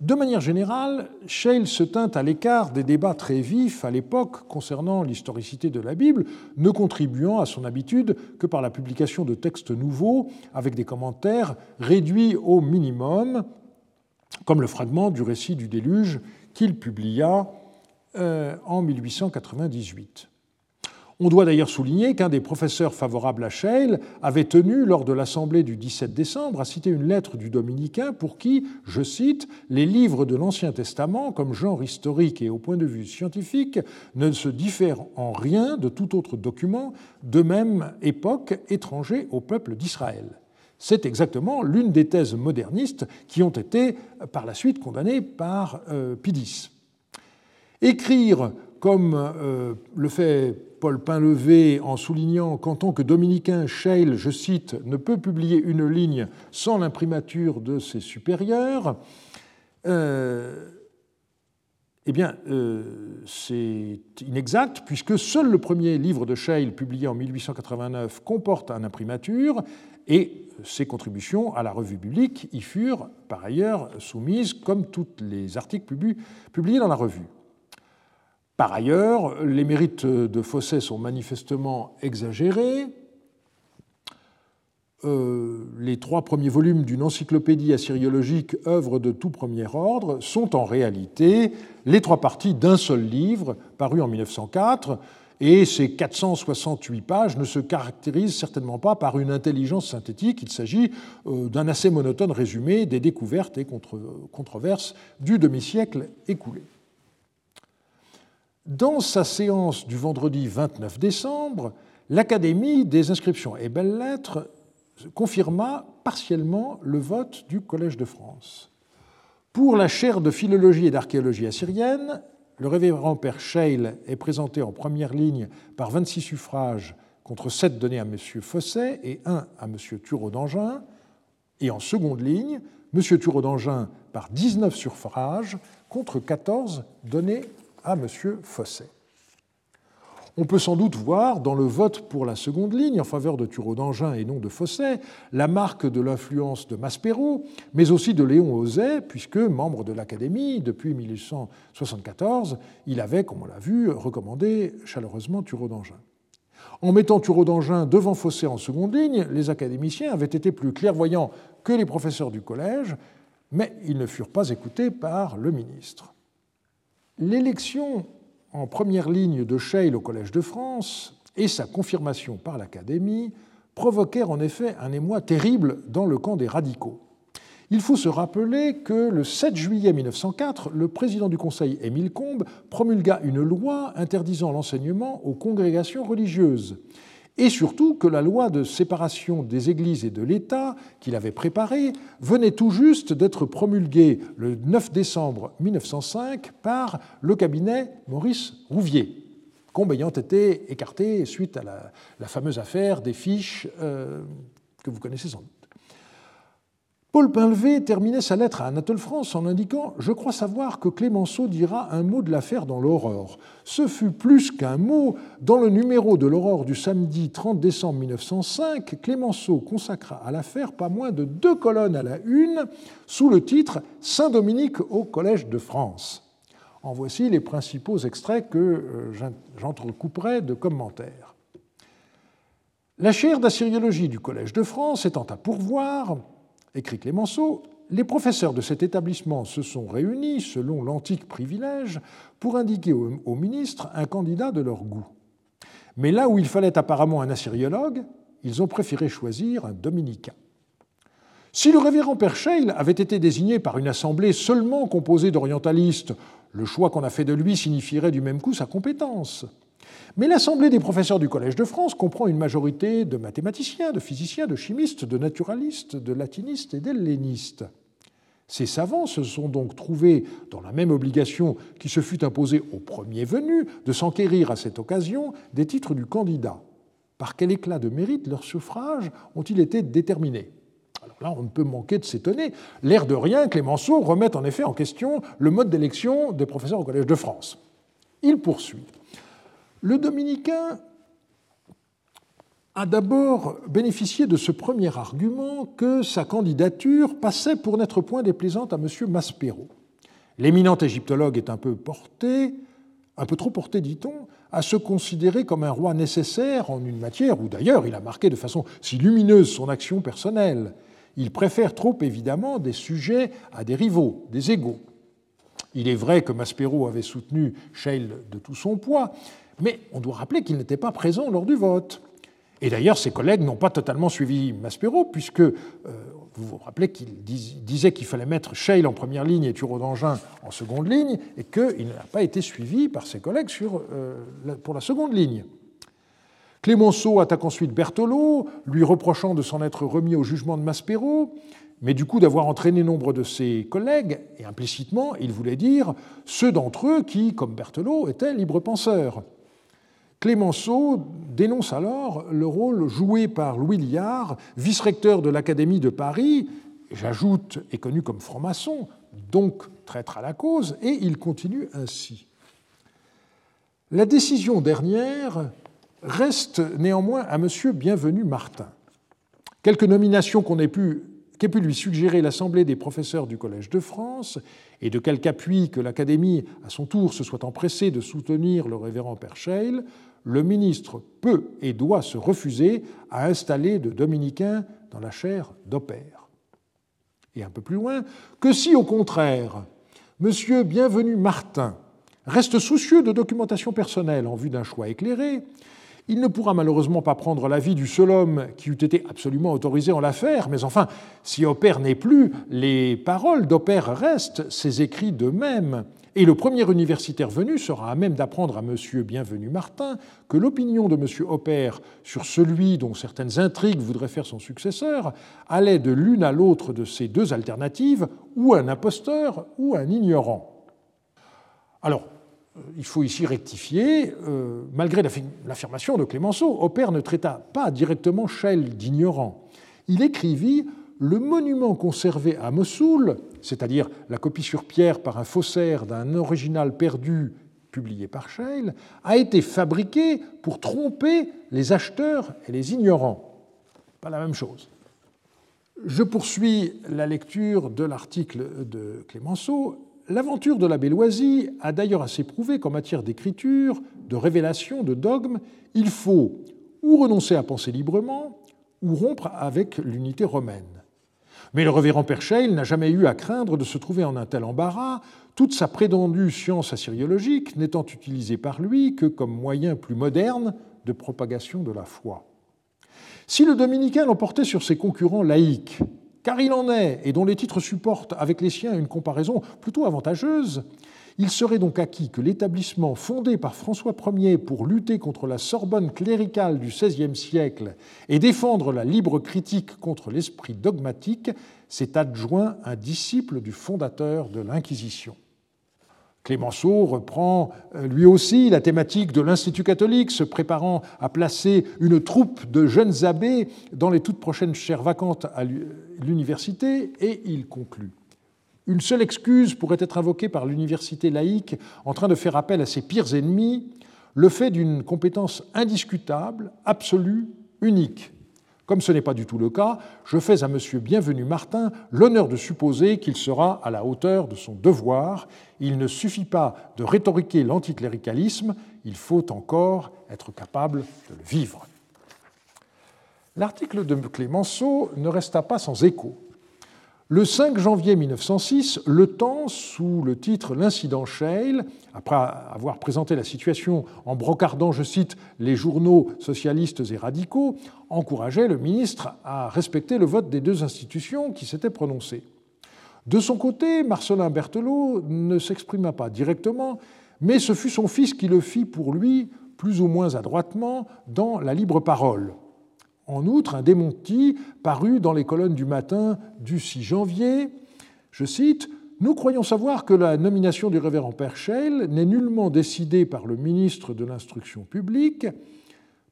De manière générale, Scheil se tint à l'écart des débats très vifs à l'époque concernant l'historicité de la Bible, ne contribuant à son habitude que par la publication de textes nouveaux avec des commentaires réduits au minimum, comme le fragment du récit du déluge qu'il publia euh, en 1898. On doit d'ailleurs souligner qu'un des professeurs favorables à Scheil avait tenu, lors de l'Assemblée du 17 décembre, à citer une lettre du dominicain pour qui, je cite, les livres de l'Ancien Testament, comme genre historique et au point de vue scientifique, ne se diffèrent en rien de tout autre document de même époque étranger au peuple d'Israël. C'est exactement l'une des thèses modernistes qui ont été par la suite condamnées par euh, Pidis. Écrire, comme euh, le fait Paul Pinlevé en soulignant qu'en tant que dominicain, Scheil, je cite, ne peut publier une ligne sans l'imprimature de ses supérieurs, euh, eh bien, c'est inexact, puisque seul le premier livre de Scheil, publié en 1889, comporte une imprimature, et ses contributions à la revue publique y furent par ailleurs soumises comme tous les articles publiés dans la revue. Par ailleurs, les mérites de Fosset sont manifestement exagérés. Euh, les trois premiers volumes d'une encyclopédie assyriologique, œuvre de tout premier ordre, sont en réalité les trois parties d'un seul livre, paru en 1904, et ces 468 pages ne se caractérisent certainement pas par une intelligence synthétique. Il s'agit euh, d'un assez monotone résumé des découvertes et controverses du demi-siècle écoulé. Dans sa séance du vendredi 29 décembre, l'Académie des inscriptions et belles-lettres confirma partiellement le vote du Collège de France. Pour la chaire de philologie et d'archéologie assyrienne, le révérend père Scheil est présenté en première ligne par 26 suffrages contre 7 donnés à M. Fosset et 1 à M. Thureau d'Angin, et en seconde ligne, M. Thureau d'Angin par 19 suffrages contre 14 donnés à M. Fosset. On peut sans doute voir dans le vote pour la seconde ligne en faveur de Thureau d'Angin et non de Fosset la marque de l'influence de Maspero, mais aussi de Léon Ozet, puisque, membre de l'Académie depuis 1874, il avait, comme on l'a vu, recommandé chaleureusement Thureau d'Angin. En mettant Thureau d'Angin devant Fosset en seconde ligne, les académiciens avaient été plus clairvoyants que les professeurs du collège, mais ils ne furent pas écoutés par le ministre. L'élection en première ligne de Scheil au Collège de France et sa confirmation par l'Académie provoquèrent en effet un émoi terrible dans le camp des radicaux. Il faut se rappeler que le 7 juillet 1904, le président du Conseil, Émile Combes, promulgua une loi interdisant l'enseignement aux congrégations religieuses et surtout que la loi de séparation des églises et de l'État qu'il avait préparée venait tout juste d'être promulguée le 9 décembre 1905 par le cabinet Maurice Rouvier, Combe ayant été écarté suite à la, fameuse affaire des fiches euh, que vous connaissez sans doute. Paul Pinlevé terminait sa lettre à Anatole France en indiquant Je crois savoir que Clémenceau dira un mot de l'affaire dans l'Aurore. Ce fut plus qu'un mot. Dans le numéro de l'Aurore du samedi 30 décembre 1905, Clémenceau consacra à l'affaire pas moins de deux colonnes à la une, sous le titre Saint-Dominique au Collège de France. En voici les principaux extraits que euh, j'entrecouperai de commentaires. La chaire d'assyriologie du Collège de France étant à pourvoir, écrit Clémenceau, les professeurs de cet établissement se sont réunis, selon l'antique privilège, pour indiquer au, ministre un candidat de leur goût. Mais là où il fallait apparemment un assyriologue, ils ont préféré choisir un dominicain. Si le révérend Père avait été désigné par une assemblée seulement composée d'orientalistes, le choix qu'on a fait de lui signifierait du même coup sa compétence. Mais l'Assemblée des professeurs du Collège de France comprend une majorité de mathématiciens, de physiciens, de chimistes, de naturalistes, de latinistes et d'hellénistes. Ces savants se sont donc trouvés dans la même obligation qui se fut imposée au premier venu de s'enquérir à cette occasion des titres du candidat. Par quel éclat de mérite leurs suffrages ont-ils été déterminés? Alors là, on ne peut manquer de s'étonner. L'air de rien, Clémenceau remet en effet en question le mode d'élection des professeurs au Collège de France. Il poursuit. Le dominicain a d'abord bénéficié de ce premier argument que sa candidature passait pour n'être point déplaisante à M. Maspero. L'éminent égyptologue est un peu porté, un peu trop porté, dit-on, à se considérer comme un roi nécessaire en une matière où d'ailleurs il a marqué de façon si lumineuse son action personnelle. Il préfère trop évidemment des sujets à des rivaux, des égaux. Il est vrai que Maspero avait soutenu Scheil de tout son poids, mais on doit rappeler qu'il n'était pas présent lors du vote. Et d'ailleurs, ses collègues n'ont pas totalement suivi Maspero, puisque euh, vous vous rappelez qu'il disait qu'il fallait mettre Scheil en première ligne et Thureau d'Angin en seconde ligne, et qu'il n'a pas été suivi par ses collègues sur, euh, pour la seconde ligne. Clémenceau attaque ensuite Berthelot, lui reprochant de s'en être remis au jugement de Maspero, mais du coup d'avoir entraîné nombre de ses collègues, et implicitement, il voulait dire ceux d'entre eux qui, comme Berthelot, étaient libres penseurs. Clémenceau dénonce alors le rôle joué par Louis Liard, vice-recteur de l'Académie de Paris, j'ajoute, est connu comme franc-maçon, donc traître à la cause, et il continue ainsi. La décision dernière reste néanmoins à M. Bienvenu Martin. Quelques nominations qu'on ait pu qu'ait pu lui suggérer l'Assemblée des professeurs du Collège de France, et de quelque appui que l'Académie, à son tour, se soit empressée de soutenir le révérend Père le ministre peut et doit se refuser à installer de dominicains dans la chaire d'opère. Et un peu plus loin, que si au contraire, M. Bienvenu Martin reste soucieux de documentation personnelle en vue d'un choix éclairé, il ne pourra malheureusement pas prendre l'avis du seul homme qui eût été absolument autorisé en l'affaire, mais enfin, si Opère n'est plus, les paroles d'Opère restent, ses écrits de même. Et le premier universitaire venu sera à même d'apprendre à M. Bienvenu Martin que l'opinion de M. Opère sur celui dont certaines intrigues voudraient faire son successeur allait de l'une à l'autre de ces deux alternatives, ou un imposteur ou un ignorant. Alors, il faut ici rectifier, euh, malgré l'affirmation de Clémenceau, Opère ne traita pas directement Schell d'ignorant. Il écrivit Le monument conservé à Mossoul, c'est-à-dire la copie sur pierre par un faussaire d'un original perdu publié par Scheil, a été fabriqué pour tromper les acheteurs et les ignorants. Pas la même chose. Je poursuis la lecture de l'article de Clémenceau L'aventure de la Béloisie a d'ailleurs assez prouvé qu'en matière d'écriture, de révélation, de dogme, il faut ou renoncer à penser librement, ou rompre avec l'unité romaine. Mais le révérend Percheil n'a jamais eu à craindre de se trouver en un tel embarras, toute sa prétendue science assyriologique n'étant utilisée par lui que comme moyen plus moderne de propagation de la foi. Si le dominicain l'emportait sur ses concurrents laïcs, car il en est, et dont les titres supportent avec les siens une comparaison plutôt avantageuse, il serait donc acquis que l'établissement fondé par François Ier pour lutter contre la Sorbonne cléricale du XVIe siècle et défendre la libre critique contre l'esprit dogmatique s'est adjoint un disciple du fondateur de l'Inquisition. Clémenceau reprend euh, lui aussi la thématique de l'Institut catholique, se préparant à placer une troupe de jeunes abbés dans les toutes prochaines chaires vacantes l'université et il conclut. Une seule excuse pourrait être invoquée par l'université laïque en train de faire appel à ses pires ennemis, le fait d'une compétence indiscutable, absolue, unique. Comme ce n'est pas du tout le cas, je fais à M. Bienvenu Martin l'honneur de supposer qu'il sera à la hauteur de son devoir. Il ne suffit pas de rhétoriquer l'anticléricalisme, il faut encore être capable de le vivre. L'article de Clémenceau ne resta pas sans écho. Le 5 janvier 1906, Le Temps, sous le titre L'incident Scheil, après avoir présenté la situation en brocardant, je cite, les journaux socialistes et radicaux, encourageait le ministre à respecter le vote des deux institutions qui s'étaient prononcées. De son côté, Marcelin Berthelot ne s'exprima pas directement, mais ce fut son fils qui le fit pour lui, plus ou moins adroitement, dans La Libre Parole, en outre, un démenti paru dans les colonnes du matin du 6 janvier, je cite, Nous croyons savoir que la nomination du révérend Père n'est nullement décidée par le ministre de l'Instruction publique.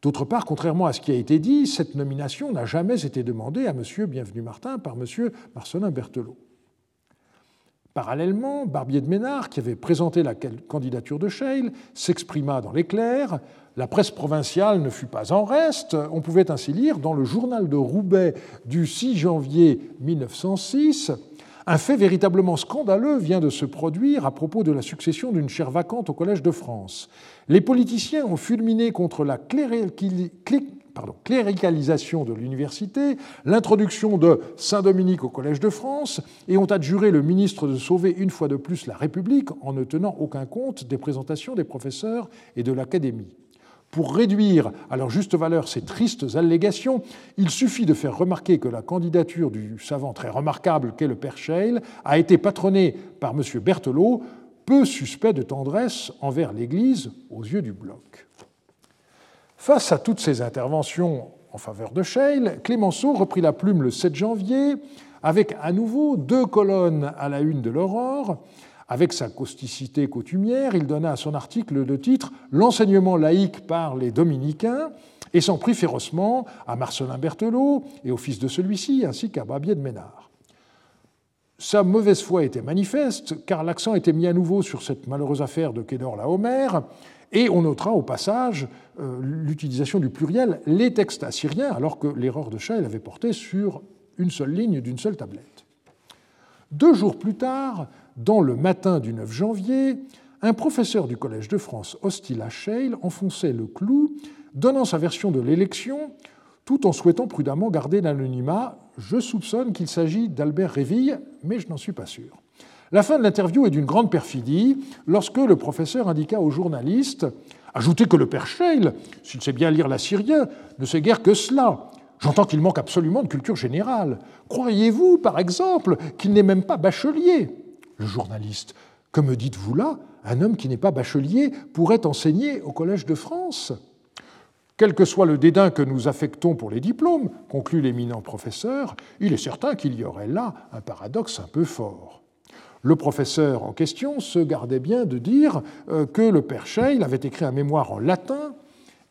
D'autre part, contrairement à ce qui a été dit, cette nomination n'a jamais été demandée à M. Bienvenu Martin par M. Marcelin Berthelot. Parallèlement, Barbier de Ménard, qui avait présenté la candidature de Scheil, s'exprima dans l'éclair. La presse provinciale ne fut pas en reste. On pouvait ainsi lire dans le journal de Roubaix du 6 janvier 1906 un fait véritablement scandaleux vient de se produire à propos de la succession d'une chaire vacante au Collège de France. Les politiciens ont fulminé contre la cléricalisation de l'université, l'introduction de Saint-Dominique au Collège de France, et ont adjuré le ministre de sauver une fois de plus la République en ne tenant aucun compte des présentations des professeurs et de l'Académie. Pour réduire à leur juste valeur ces tristes allégations, il suffit de faire remarquer que la candidature du savant très remarquable qu'est le père Scheil a été patronnée par M. Berthelot, peu suspect de tendresse envers l'Église aux yeux du bloc. Face à toutes ces interventions en faveur de Scheil, Clémenceau reprit la plume le 7 janvier avec à nouveau deux colonnes à la une de l'Aurore. Avec sa causticité coutumière, il donna à son article de titre L'enseignement laïque par les dominicains et s'en prit férocement à Marcelin Berthelot et au fils de celui-ci, ainsi qu'à Babier de Ménard. Sa mauvaise foi était manifeste, car l'accent était mis à nouveau sur cette malheureuse affaire de Kédor-la-Homer, et on notera au passage euh, l'utilisation du pluriel les textes assyriens, alors que l'erreur de Scheil avait porté sur une seule ligne d'une seule tablette. Deux jours plus tard, dans le matin du 9 janvier, un professeur du Collège de France hostile à Scheil enfonçait le clou, donnant sa version de l'élection, tout en souhaitant prudemment garder l'anonymat. Je soupçonne qu'il s'agit d'Albert Réville, mais je n'en suis pas sûr. La fin de l'interview est d'une grande perfidie lorsque le professeur indiqua aux journalistes Ajoutez que le père Scheil, s'il sait bien lire l'assyrien, ne sait guère que cela. J'entends qu'il manque absolument de culture générale. Croyez-vous, par exemple, qu'il n'est même pas bachelier? Le journaliste Que me dites-vous là? Un homme qui n'est pas bachelier pourrait enseigner au Collège de France quel que soit le dédain que nous affectons pour les diplômes, conclut l'éminent professeur, il est certain qu'il y aurait là un paradoxe un peu fort. Le professeur en question se gardait bien de dire euh, que le père Scheil avait écrit un mémoire en latin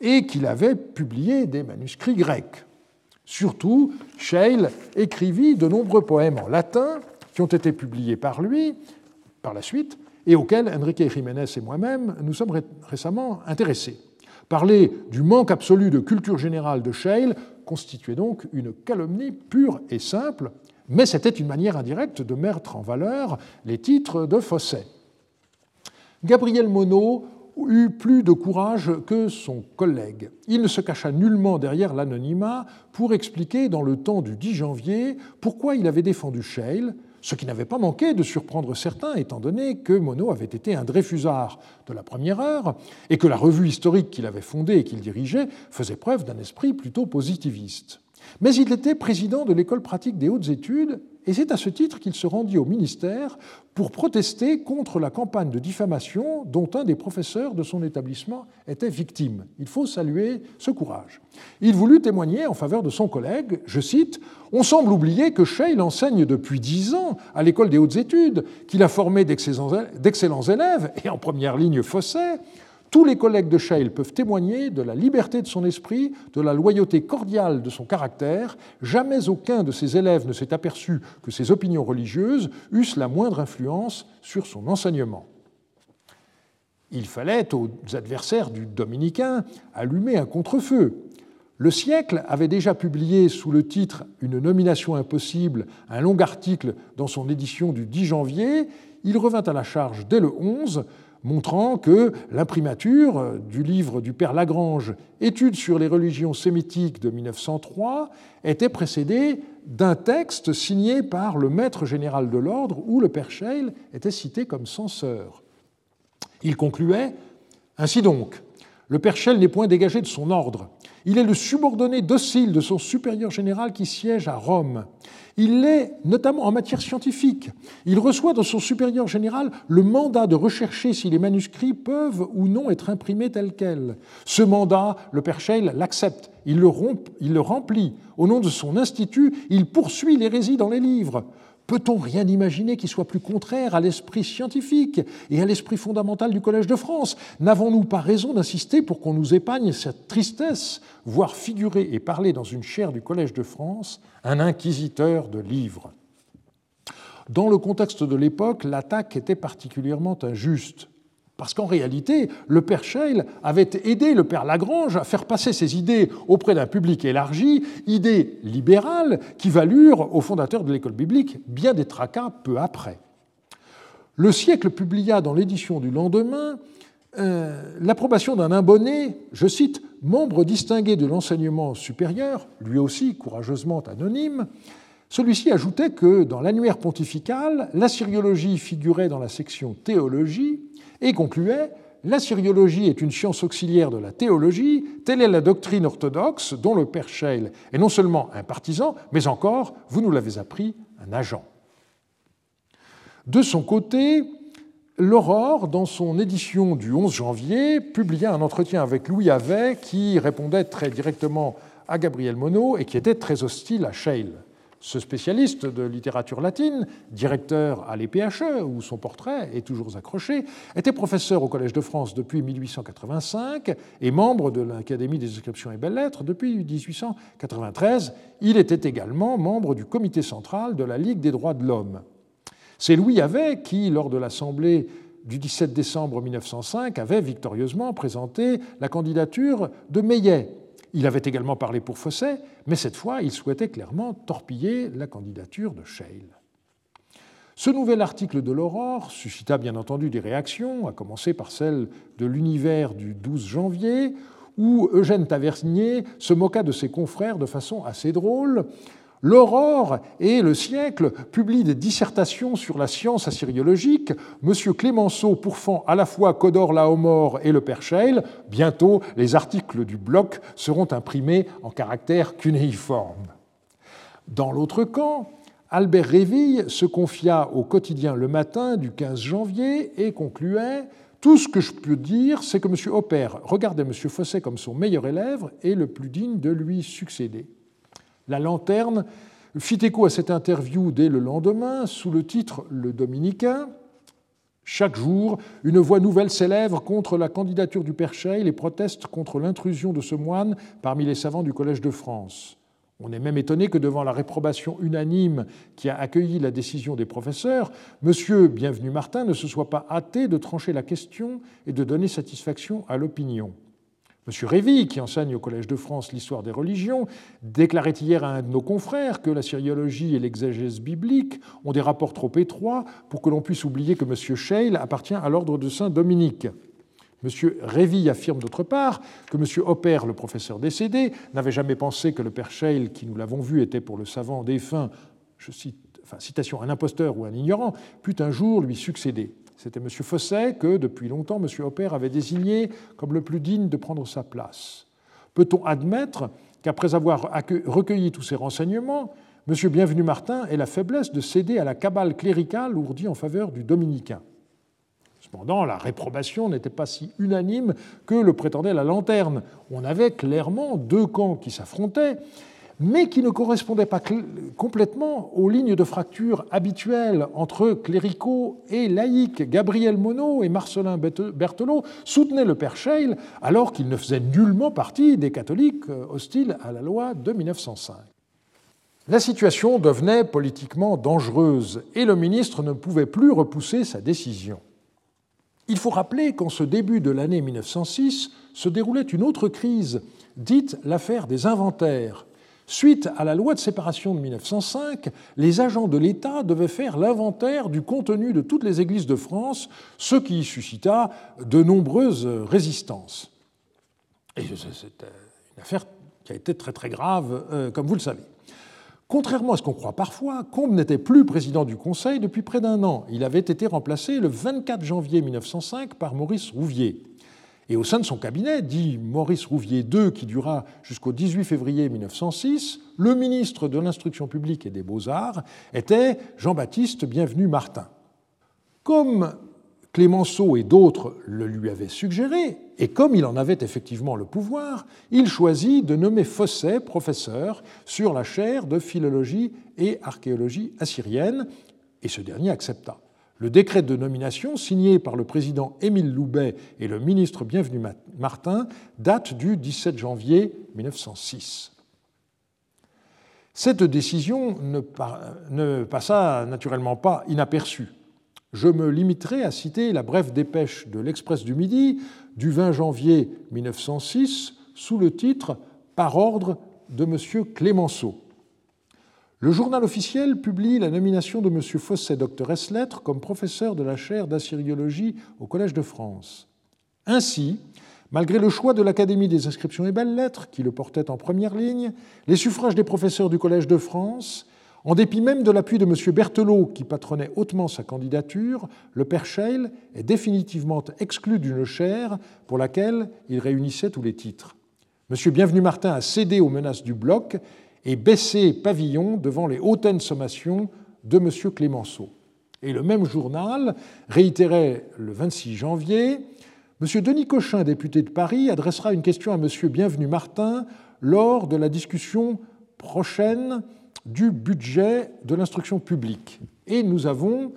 et qu'il avait publié des manuscrits grecs. Surtout, Scheil écrivit de nombreux poèmes en latin qui ont été publiés par lui par la suite et auxquels Enrique Jiménez et moi-même nous sommes récemment intéressés. Parler du manque absolu de culture générale de Scheil constituait donc une calomnie pure et simple mais c'était une manière indirecte de mettre en valeur les titres de Fosset. Gabriel Monod eut plus de courage que son collègue. Il ne se cacha nullement derrière l'anonymat pour expliquer dans le temps du 10 janvier pourquoi il avait défendu Scheil, ce qui n'avait pas manqué de surprendre certains, étant donné que Monod avait été un Dreyfusard de la première heure et que la revue historique qu'il avait fondée et qu'il dirigeait faisait preuve d'un esprit plutôt positiviste. Mais il était président de l'école pratique des hautes études, et c'est à ce titre qu'il se rendit au ministère pour protester contre la campagne de diffamation dont un des professeurs de son établissement était victime. Il faut saluer ce courage. Il voulut témoigner en faveur de son collègue, je cite, On semble oublier que Scheil enseigne depuis dix ans à l'école des hautes études, qu'il a formé d'excellents élèves, et en première ligne Fosset, Tous les collègues de Scheil peuvent témoigner de la liberté de son esprit, de la loyauté cordiale de son caractère. Jamais aucun de ses élèves ne s'est aperçu que ses opinions religieuses eussent la moindre influence sur son enseignement. Il fallait aux adversaires du dominicain allumer un contre-feu. Le siècle avait déjà publié sous le titre Une nomination impossible un long article dans son édition du 10 janvier. Il revint à la charge dès le 11 montrant que l'imprimature du livre du père Lagrange, Études sur les religions sémitiques de 1903, était précédée d'un texte signé par le maître général de l'ordre où le père Scheil était cité comme censeur. Il concluait Ainsi donc, le père Scheil n'est point dégagé de son ordre. Il est le subordonné docile de son supérieur général qui siège à Rome. Il l'est notamment en matière scientifique. Il reçoit dans son supérieur général le mandat de rechercher si les manuscrits peuvent ou non être imprimés tels quels. Ce mandat, le père Scheil l'accepte, il il le remplit. Au nom de son institut, il poursuit l'hérésie dans les livres. Peut-on rien imaginer qui soit plus contraire à l'esprit scientifique et à l'esprit fondamental du Collège de France? N'avons-nous pas raison d'insister pour qu'on nous épargne cette tristesse, voir figurer et parler dans une chaire du Collège de France un inquisiteur de livres? Dans le contexte de l'époque, l'attaque était particulièrement injuste. Parce qu'en réalité, le père Scheil avait aidé le père Lagrange à faire passer ses idées auprès d'un public élargi, idées libérales qui valurent aux fondateurs de l'école biblique bien des tracas peu après. Le siècle publia dans l'édition du lendemain euh, l'approbation d'un abonné, je cite, membre distingué de l'enseignement supérieur, lui aussi courageusement anonyme. Celui-ci ajoutait que dans l'annuaire pontifical, la syriologie figurait dans la section théologie et concluait La syriologie est une science auxiliaire de la théologie, telle est la doctrine orthodoxe dont le père Scheil est non seulement un partisan, mais encore, vous nous l'avez appris, un agent. De son côté, L'Aurore, dans son édition du 11 janvier, publia un entretien avec Louis Havet qui répondait très directement à Gabriel Monod et qui était très hostile à Scheil. Ce spécialiste de littérature latine, directeur à l'EPHE, où son portrait est toujours accroché, était professeur au Collège de France depuis 1885 et membre de l'Académie des inscriptions et belles-lettres depuis 1893. Il était également membre du comité central de la Ligue des droits de l'homme. C'est Louis Havet qui, lors de l'Assemblée du 17 décembre 1905, avait victorieusement présenté la candidature de Meillet, il avait également parlé pour Fosset, mais cette fois, il souhaitait clairement torpiller la candidature de Scheil. Ce nouvel article de l'Aurore suscita bien entendu des réactions, à commencer par celle de l'univers du 12 janvier, où Eugène Tavernier se moqua de ses confrères de façon assez drôle L'Aurore et le siècle publient des dissertations sur la science assyriologique. M. Clémenceau pourfend à la fois Codor Laomor et le Père Scheil. Bientôt, les articles du bloc seront imprimés en caractère cunéiforme. Dans l'autre camp, Albert Réville se confia au quotidien Le Matin du 15 janvier et concluait Tout ce que je peux dire, c'est que M. Hopper regardait M. Fosset comme son meilleur élève et le plus digne de lui succéder. La lanterne fit écho à cette interview dès le lendemain sous le titre Le Dominicain. Chaque jour, une voix nouvelle s'élève contre la candidature du Père Scheil et proteste contre l'intrusion de ce moine parmi les savants du Collège de France. On est même étonné que devant la réprobation unanime qui a accueilli la décision des professeurs, M. Bienvenu Martin ne se soit pas hâté de trancher la question et de donner satisfaction à l'opinion. M. Révy, qui enseigne au Collège de France l'histoire des religions, déclarait hier à un de nos confrères que la syriologie et l'exégèse biblique ont des rapports trop étroits pour que l'on puisse oublier que M. Scheil appartient à l'ordre de Saint-Dominique. M. Révy affirme d'autre part que M. Hopper, le professeur décédé, n'avait jamais pensé que le père Scheil, qui nous l'avons vu était pour le savant défunt, je cite, citation, un imposteur ou un ignorant, put un jour lui succéder. C'était M. Fosset que, depuis longtemps, M. Hopper avait désigné comme le plus digne de prendre sa place. Peut-on admettre qu'après avoir recueilli tous ces renseignements, M. Bienvenu Martin ait la faiblesse de céder à la cabale cléricale ourdie en faveur du dominicain? Cependant, la réprobation n'était pas si unanime que le prétendait la lanterne. On avait clairement deux camps qui s'affrontaient. Mais qui ne correspondait pas complètement aux lignes de fracture habituelles entre cléricaux et laïcs. Gabriel Monod et Marcelin Berthelot soutenaient le père Scheil alors qu'il ne faisait nullement partie des catholiques euh, hostiles à la loi de 1905. La situation devenait politiquement dangereuse et le ministre ne pouvait plus repousser sa décision. Il faut rappeler qu'en ce début de l'année 1906 se déroulait une autre crise, dite l'affaire des inventaires, Suite à la loi de séparation de 1905, les agents de l'État devaient faire l'inventaire du contenu de toutes les églises de France, ce qui suscita de nombreuses résistances. Et c'est une affaire qui a été très très grave, euh, comme vous le savez. Contrairement à ce qu'on croit parfois, Combe n'était plus président du Conseil depuis près d'un an. Il avait été remplacé le 24 janvier 1905 par Maurice Rouvier. Et au sein de son cabinet, dit Maurice Rouvier II, qui dura jusqu'au 18 février 1906, le ministre de l'Instruction publique et des Beaux-Arts était Jean-Baptiste Bienvenu Martin. Comme Clémenceau et d'autres le lui avaient suggéré, et comme il en avait effectivement le pouvoir, il choisit de nommer Fosset professeur sur la chaire de philologie et archéologie assyrienne, et ce dernier accepta. Le décret de nomination, signé par le président Émile Loubet et le ministre Bienvenu Martin, date du 17 janvier 1906. Cette décision ne, passa naturellement pas inaperçue. Je me limiterai à citer la brève dépêche de l'Express du Midi du 20 janvier 1906 sous le titre Par ordre de M. Clémenceau. Le journal officiel publie la nomination de M. Fosset, docteur S. Lettres, comme professeur de la chaire d'assyriologie au Collège de France. Ainsi, malgré le choix de l'Académie des inscriptions et belles-lettres, qui le portait en première ligne, les suffrages des professeurs du Collège de France, en dépit même de l'appui de M. Berthelot, qui patronnait hautement sa candidature, le père Scheil est définitivement exclu d'une chaire pour laquelle il réunissait tous les titres. M. Bienvenu Martin a cédé aux menaces du bloc et baisser pavillon devant les hautaines sommations de M. Clémenceau. Et le même journal réitérait le 26 janvier M. Denis Cochin, député de Paris, adressera une question à M. Bienvenu Martin lors de la discussion prochaine du budget de l'instruction publique. Et nous avons,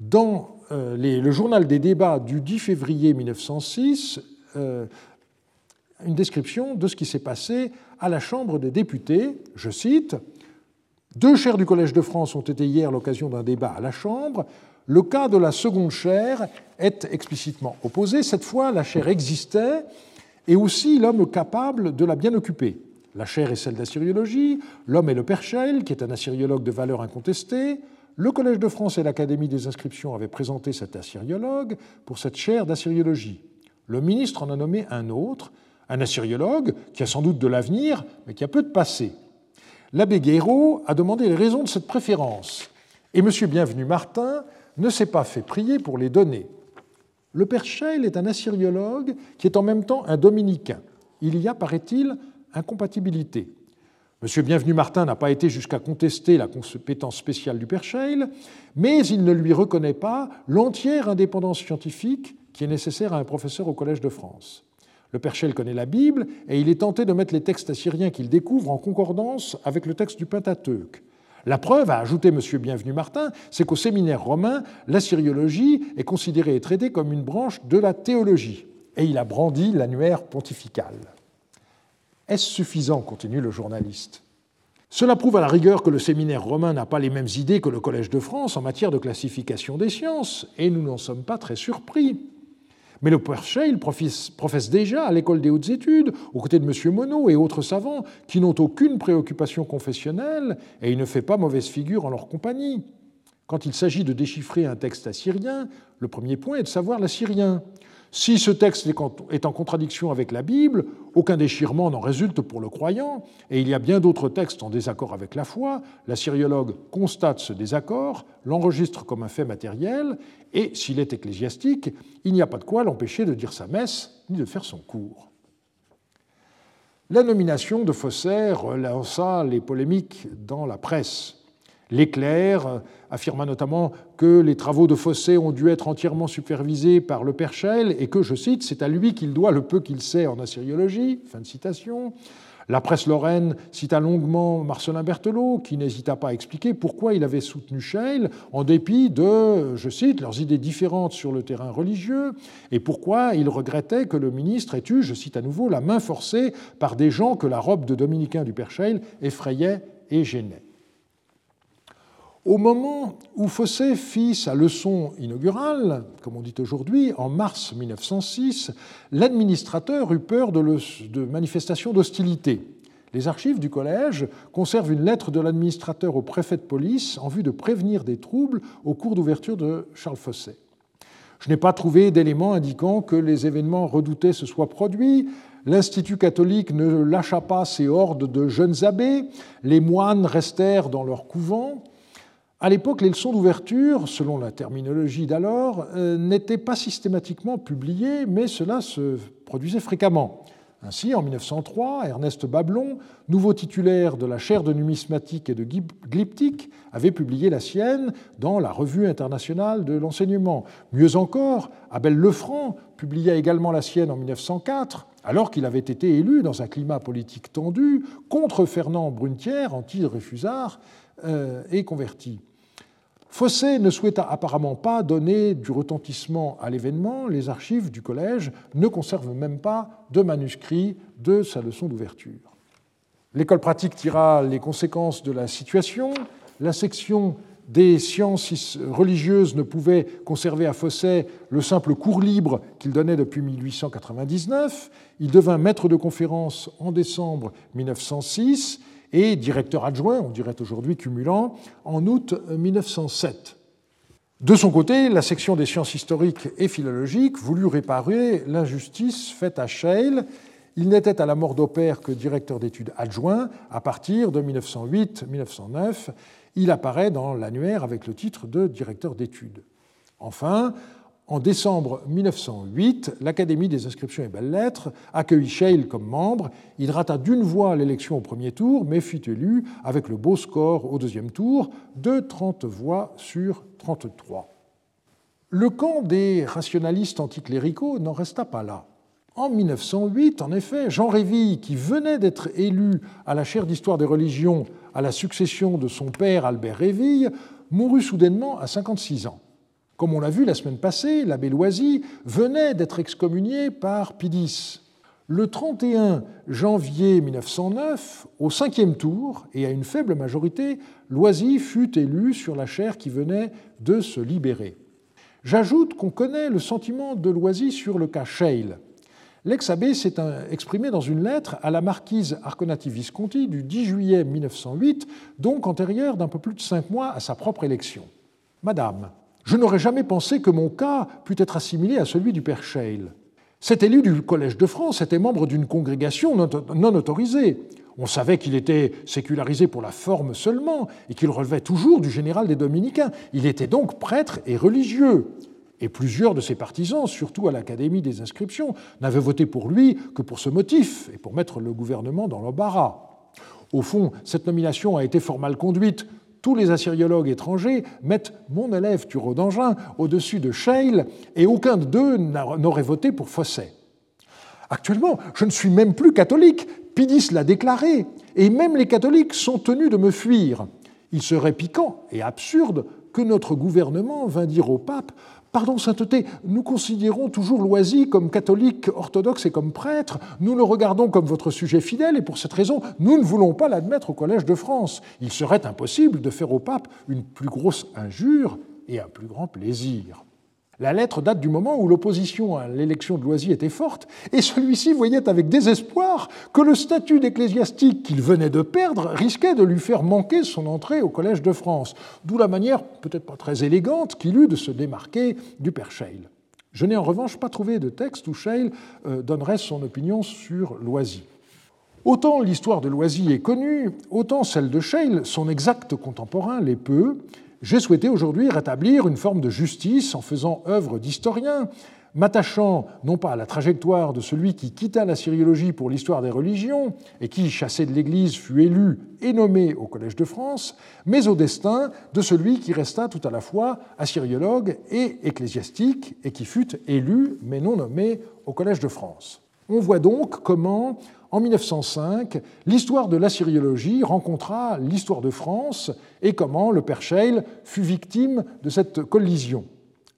dans euh, le journal des débats du 10 février 1906, une description de ce qui s'est passé à la Chambre des députés. Je cite Deux chaires du Collège de France ont été hier l'occasion d'un débat à la Chambre. Le cas de la seconde chaire est explicitement opposé. Cette fois, la chaire existait et aussi l'homme capable de la bien occuper. La chaire est celle d'assyriologie, l'homme est le Perchel, qui est un assyriologue de valeur incontestée. Le Collège de France et l'Académie des inscriptions avaient présenté cet assyriologue pour cette chaire d'assyriologie. Le ministre en a nommé un autre, un assyriologue qui a sans doute de l'avenir, mais qui a peu de passé. L'abbé Guéraud a demandé les raisons de cette préférence, et M. Bienvenu Martin ne s'est pas fait prier pour les donner. Le père Scheil est un assyriologue qui est en même temps un dominicain. Il y a, paraît-il, incompatibilité. M. Bienvenu Martin n'a pas été jusqu'à contester la compétence spéciale du père Scheil, mais il ne lui reconnaît pas l'entière indépendance scientifique qui est nécessaire à un professeur au Collège de France. Le Perchel connaît la Bible et il est tenté de mettre les textes assyriens qu'il découvre en concordance avec le texte du Pentateuque. La preuve, a ajouté M. Bienvenu Martin, c'est qu'au séminaire romain, l'assyriologie est considérée et traitée comme une branche de la théologie. Et il a brandi l'annuaire pontifical. Est-ce suffisant continue le journaliste? Cela prouve à la rigueur que le séminaire romain n'a pas les mêmes idées que le Collège de France en matière de classification des sciences, et nous n'en sommes pas très surpris. Mais le père Scheil professe déjà à l'école des hautes études, aux côtés de M. Monod et autres savants qui n'ont aucune préoccupation confessionnelle, et il ne fait pas mauvaise figure en leur compagnie. Quand il s'agit de déchiffrer un texte assyrien, le premier point est de savoir l'assyrien. Si ce texte est en contradiction avec la Bible, aucun déchirement n'en résulte pour le croyant, et il y a bien d'autres textes en désaccord avec la foi. L'assyriologue constate ce désaccord, l'enregistre comme un fait matériel, et s'il est ecclésiastique, il n'y a pas de quoi l'empêcher de dire sa messe ni de faire son cours. La nomination de Fosser relança les polémiques dans la presse. L'éclair affirma notamment que les travaux de Fossé ont dû être entièrement supervisés par le Père et que, je cite, c'est à lui qu'il doit le peu qu'il sait en assyriologie. Fin de citation. La presse lorraine cita longuement Marcelin Berthelot, qui n'hésita pas à expliquer pourquoi il avait soutenu Scheil, en dépit de, je cite, leurs idées différentes sur le terrain religieux, et pourquoi il regrettait que le ministre ait eu, je cite à nouveau, la main forcée par des gens que la robe de dominicain du Père Scheil effrayait et gênait. Au moment où Fossé fit sa leçon inaugurale, comme on dit aujourd'hui, en mars 1906, l'administrateur eut peur de, manifestations d'hostilité. Les archives du collège conservent une lettre de l'administrateur au préfet de police en vue de prévenir des troubles au cours d'ouverture de Charles Fossé. Je n'ai pas trouvé d'éléments indiquant que les événements redoutés se soient produits. L'Institut catholique ne lâcha pas ses hordes de jeunes abbés. Les moines restèrent dans leur couvent. À l'époque, les leçons d'ouverture, selon la terminologie d'alors, euh, n'étaient pas systématiquement publiées, mais cela se produisait fréquemment. Ainsi, en 1903, Ernest Bablon, nouveau titulaire de la chaire de numismatique et de glyptique, avait publié la sienne dans la Revue internationale de l'enseignement. Mieux encore, Abel Lefranc publia également la sienne en 1904, alors qu'il avait été élu dans un climat politique tendu contre Fernand Brunetière, anti-réfusard, et converti. Fossé ne souhaita apparemment pas donner du retentissement à l'événement. Les archives du collège ne conservent même pas de manuscrit de sa leçon d'ouverture. L'école pratique tira les conséquences de la situation. La section des sciences religieuses ne pouvait conserver à Fossé le simple cours libre qu'il donnait depuis 1899. Il devint maître de conférence en décembre 1906 et directeur adjoint, on dirait aujourd'hui cumulant, en août 1907. De son côté, la section des sciences historiques et philologiques voulut réparer l'injustice faite à Scheil. Il n'était à la mort d'Opère que directeur d'études adjoint. À partir de 1908-1909, il apparaît dans l'annuaire avec le titre de directeur d'études. Enfin, en décembre 1908, l'Académie des inscriptions et belles-lettres accueillit Scheil comme membre. Il rata d'une voix l'élection au premier tour, mais fut élu avec le beau score au deuxième tour de 30 voix sur 33. Le camp des rationalistes anticléricaux n'en resta pas là. En 1908, en effet, Jean Réville, qui venait d'être élu à la chaire d'histoire des religions à la succession de son père Albert Réville, mourut soudainement à 56 ans. Comme on l'a vu la semaine passée, l'abbé Loisy venait d'être excommunié par Pidis. Le 31 janvier 1909, au cinquième tour et à une faible majorité, Loisy fut élu sur la chaire qui venait de se libérer. J'ajoute qu'on connaît le sentiment de Loisy sur le cas Scheil. L'ex-abbé s'est exprimé dans une lettre à la marquise Arconati Visconti du 10 juillet 1908, donc antérieure d'un peu plus de cinq mois à sa propre élection. Madame, je n'aurais jamais pensé que mon cas pût être assimilé à celui du père Scheil. Cet élu du Collège de France était membre d'une congrégation non autorisée. On savait qu'il était sécularisé pour la forme seulement et qu'il relevait toujours du général des dominicains. Il était donc prêtre et religieux. Et plusieurs de ses partisans, surtout à l'Académie des inscriptions, n'avaient voté pour lui que pour ce motif et pour mettre le gouvernement dans l'embarras. Au fond, cette nomination a été fort conduite tous les assyriologues étrangers mettent mon élève Thureau d'Angin au-dessus de Scheil et aucun d'eux n'aurait voté pour Fosset. Actuellement, je ne suis même plus catholique. Pidis l'a déclaré. Et même les catholiques sont tenus de me fuir. Il serait piquant et absurde que notre gouvernement vînt dire au pape Pardon, sainteté, nous considérons toujours Loisy comme catholique orthodoxe et comme prêtre. Nous le regardons comme votre sujet fidèle et pour cette raison, nous ne voulons pas l'admettre au Collège de France. Il serait impossible de faire au pape une plus grosse injure et un plus grand plaisir. La lettre date du moment où l'opposition à l'élection de Loisy était forte, et celui-ci voyait avec désespoir que le statut d'ecclésiastique qu'il venait de perdre risquait de lui faire manquer son entrée au Collège de France, d'où la manière, peut-être pas très élégante, qu'il eut de se démarquer du père Scheil. Je n'ai en revanche pas trouvé de texte où Scheil euh, donnerait son opinion sur Loisy. Autant l'histoire de Loisy est connue, autant celle de Scheil, son exact contemporain, l'est peu, j'ai souhaité aujourd'hui rétablir une forme de justice en faisant œuvre d'historien, m'attachant non pas à la trajectoire de celui qui quitta la syriologie pour l'histoire des religions et qui, chassé de l'Église, fut élu et nommé au Collège de France, mais au destin de celui qui resta tout à la fois assyriologue et ecclésiastique et qui fut élu mais non nommé au Collège de France. On voit donc comment, en 1905, l'histoire de l'assyriologie rencontra l'histoire de France et comment le père Scheil fut victime de cette collision.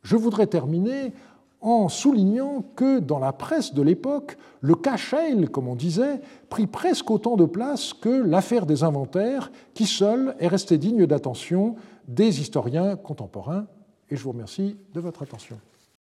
Je voudrais terminer en soulignant que dans la presse de l'époque, le cas Scheil, comme on disait, prit presque autant de place que l'affaire des inventaires, qui seule est restée digne d'attention des historiens contemporains. Et je vous remercie de votre attention.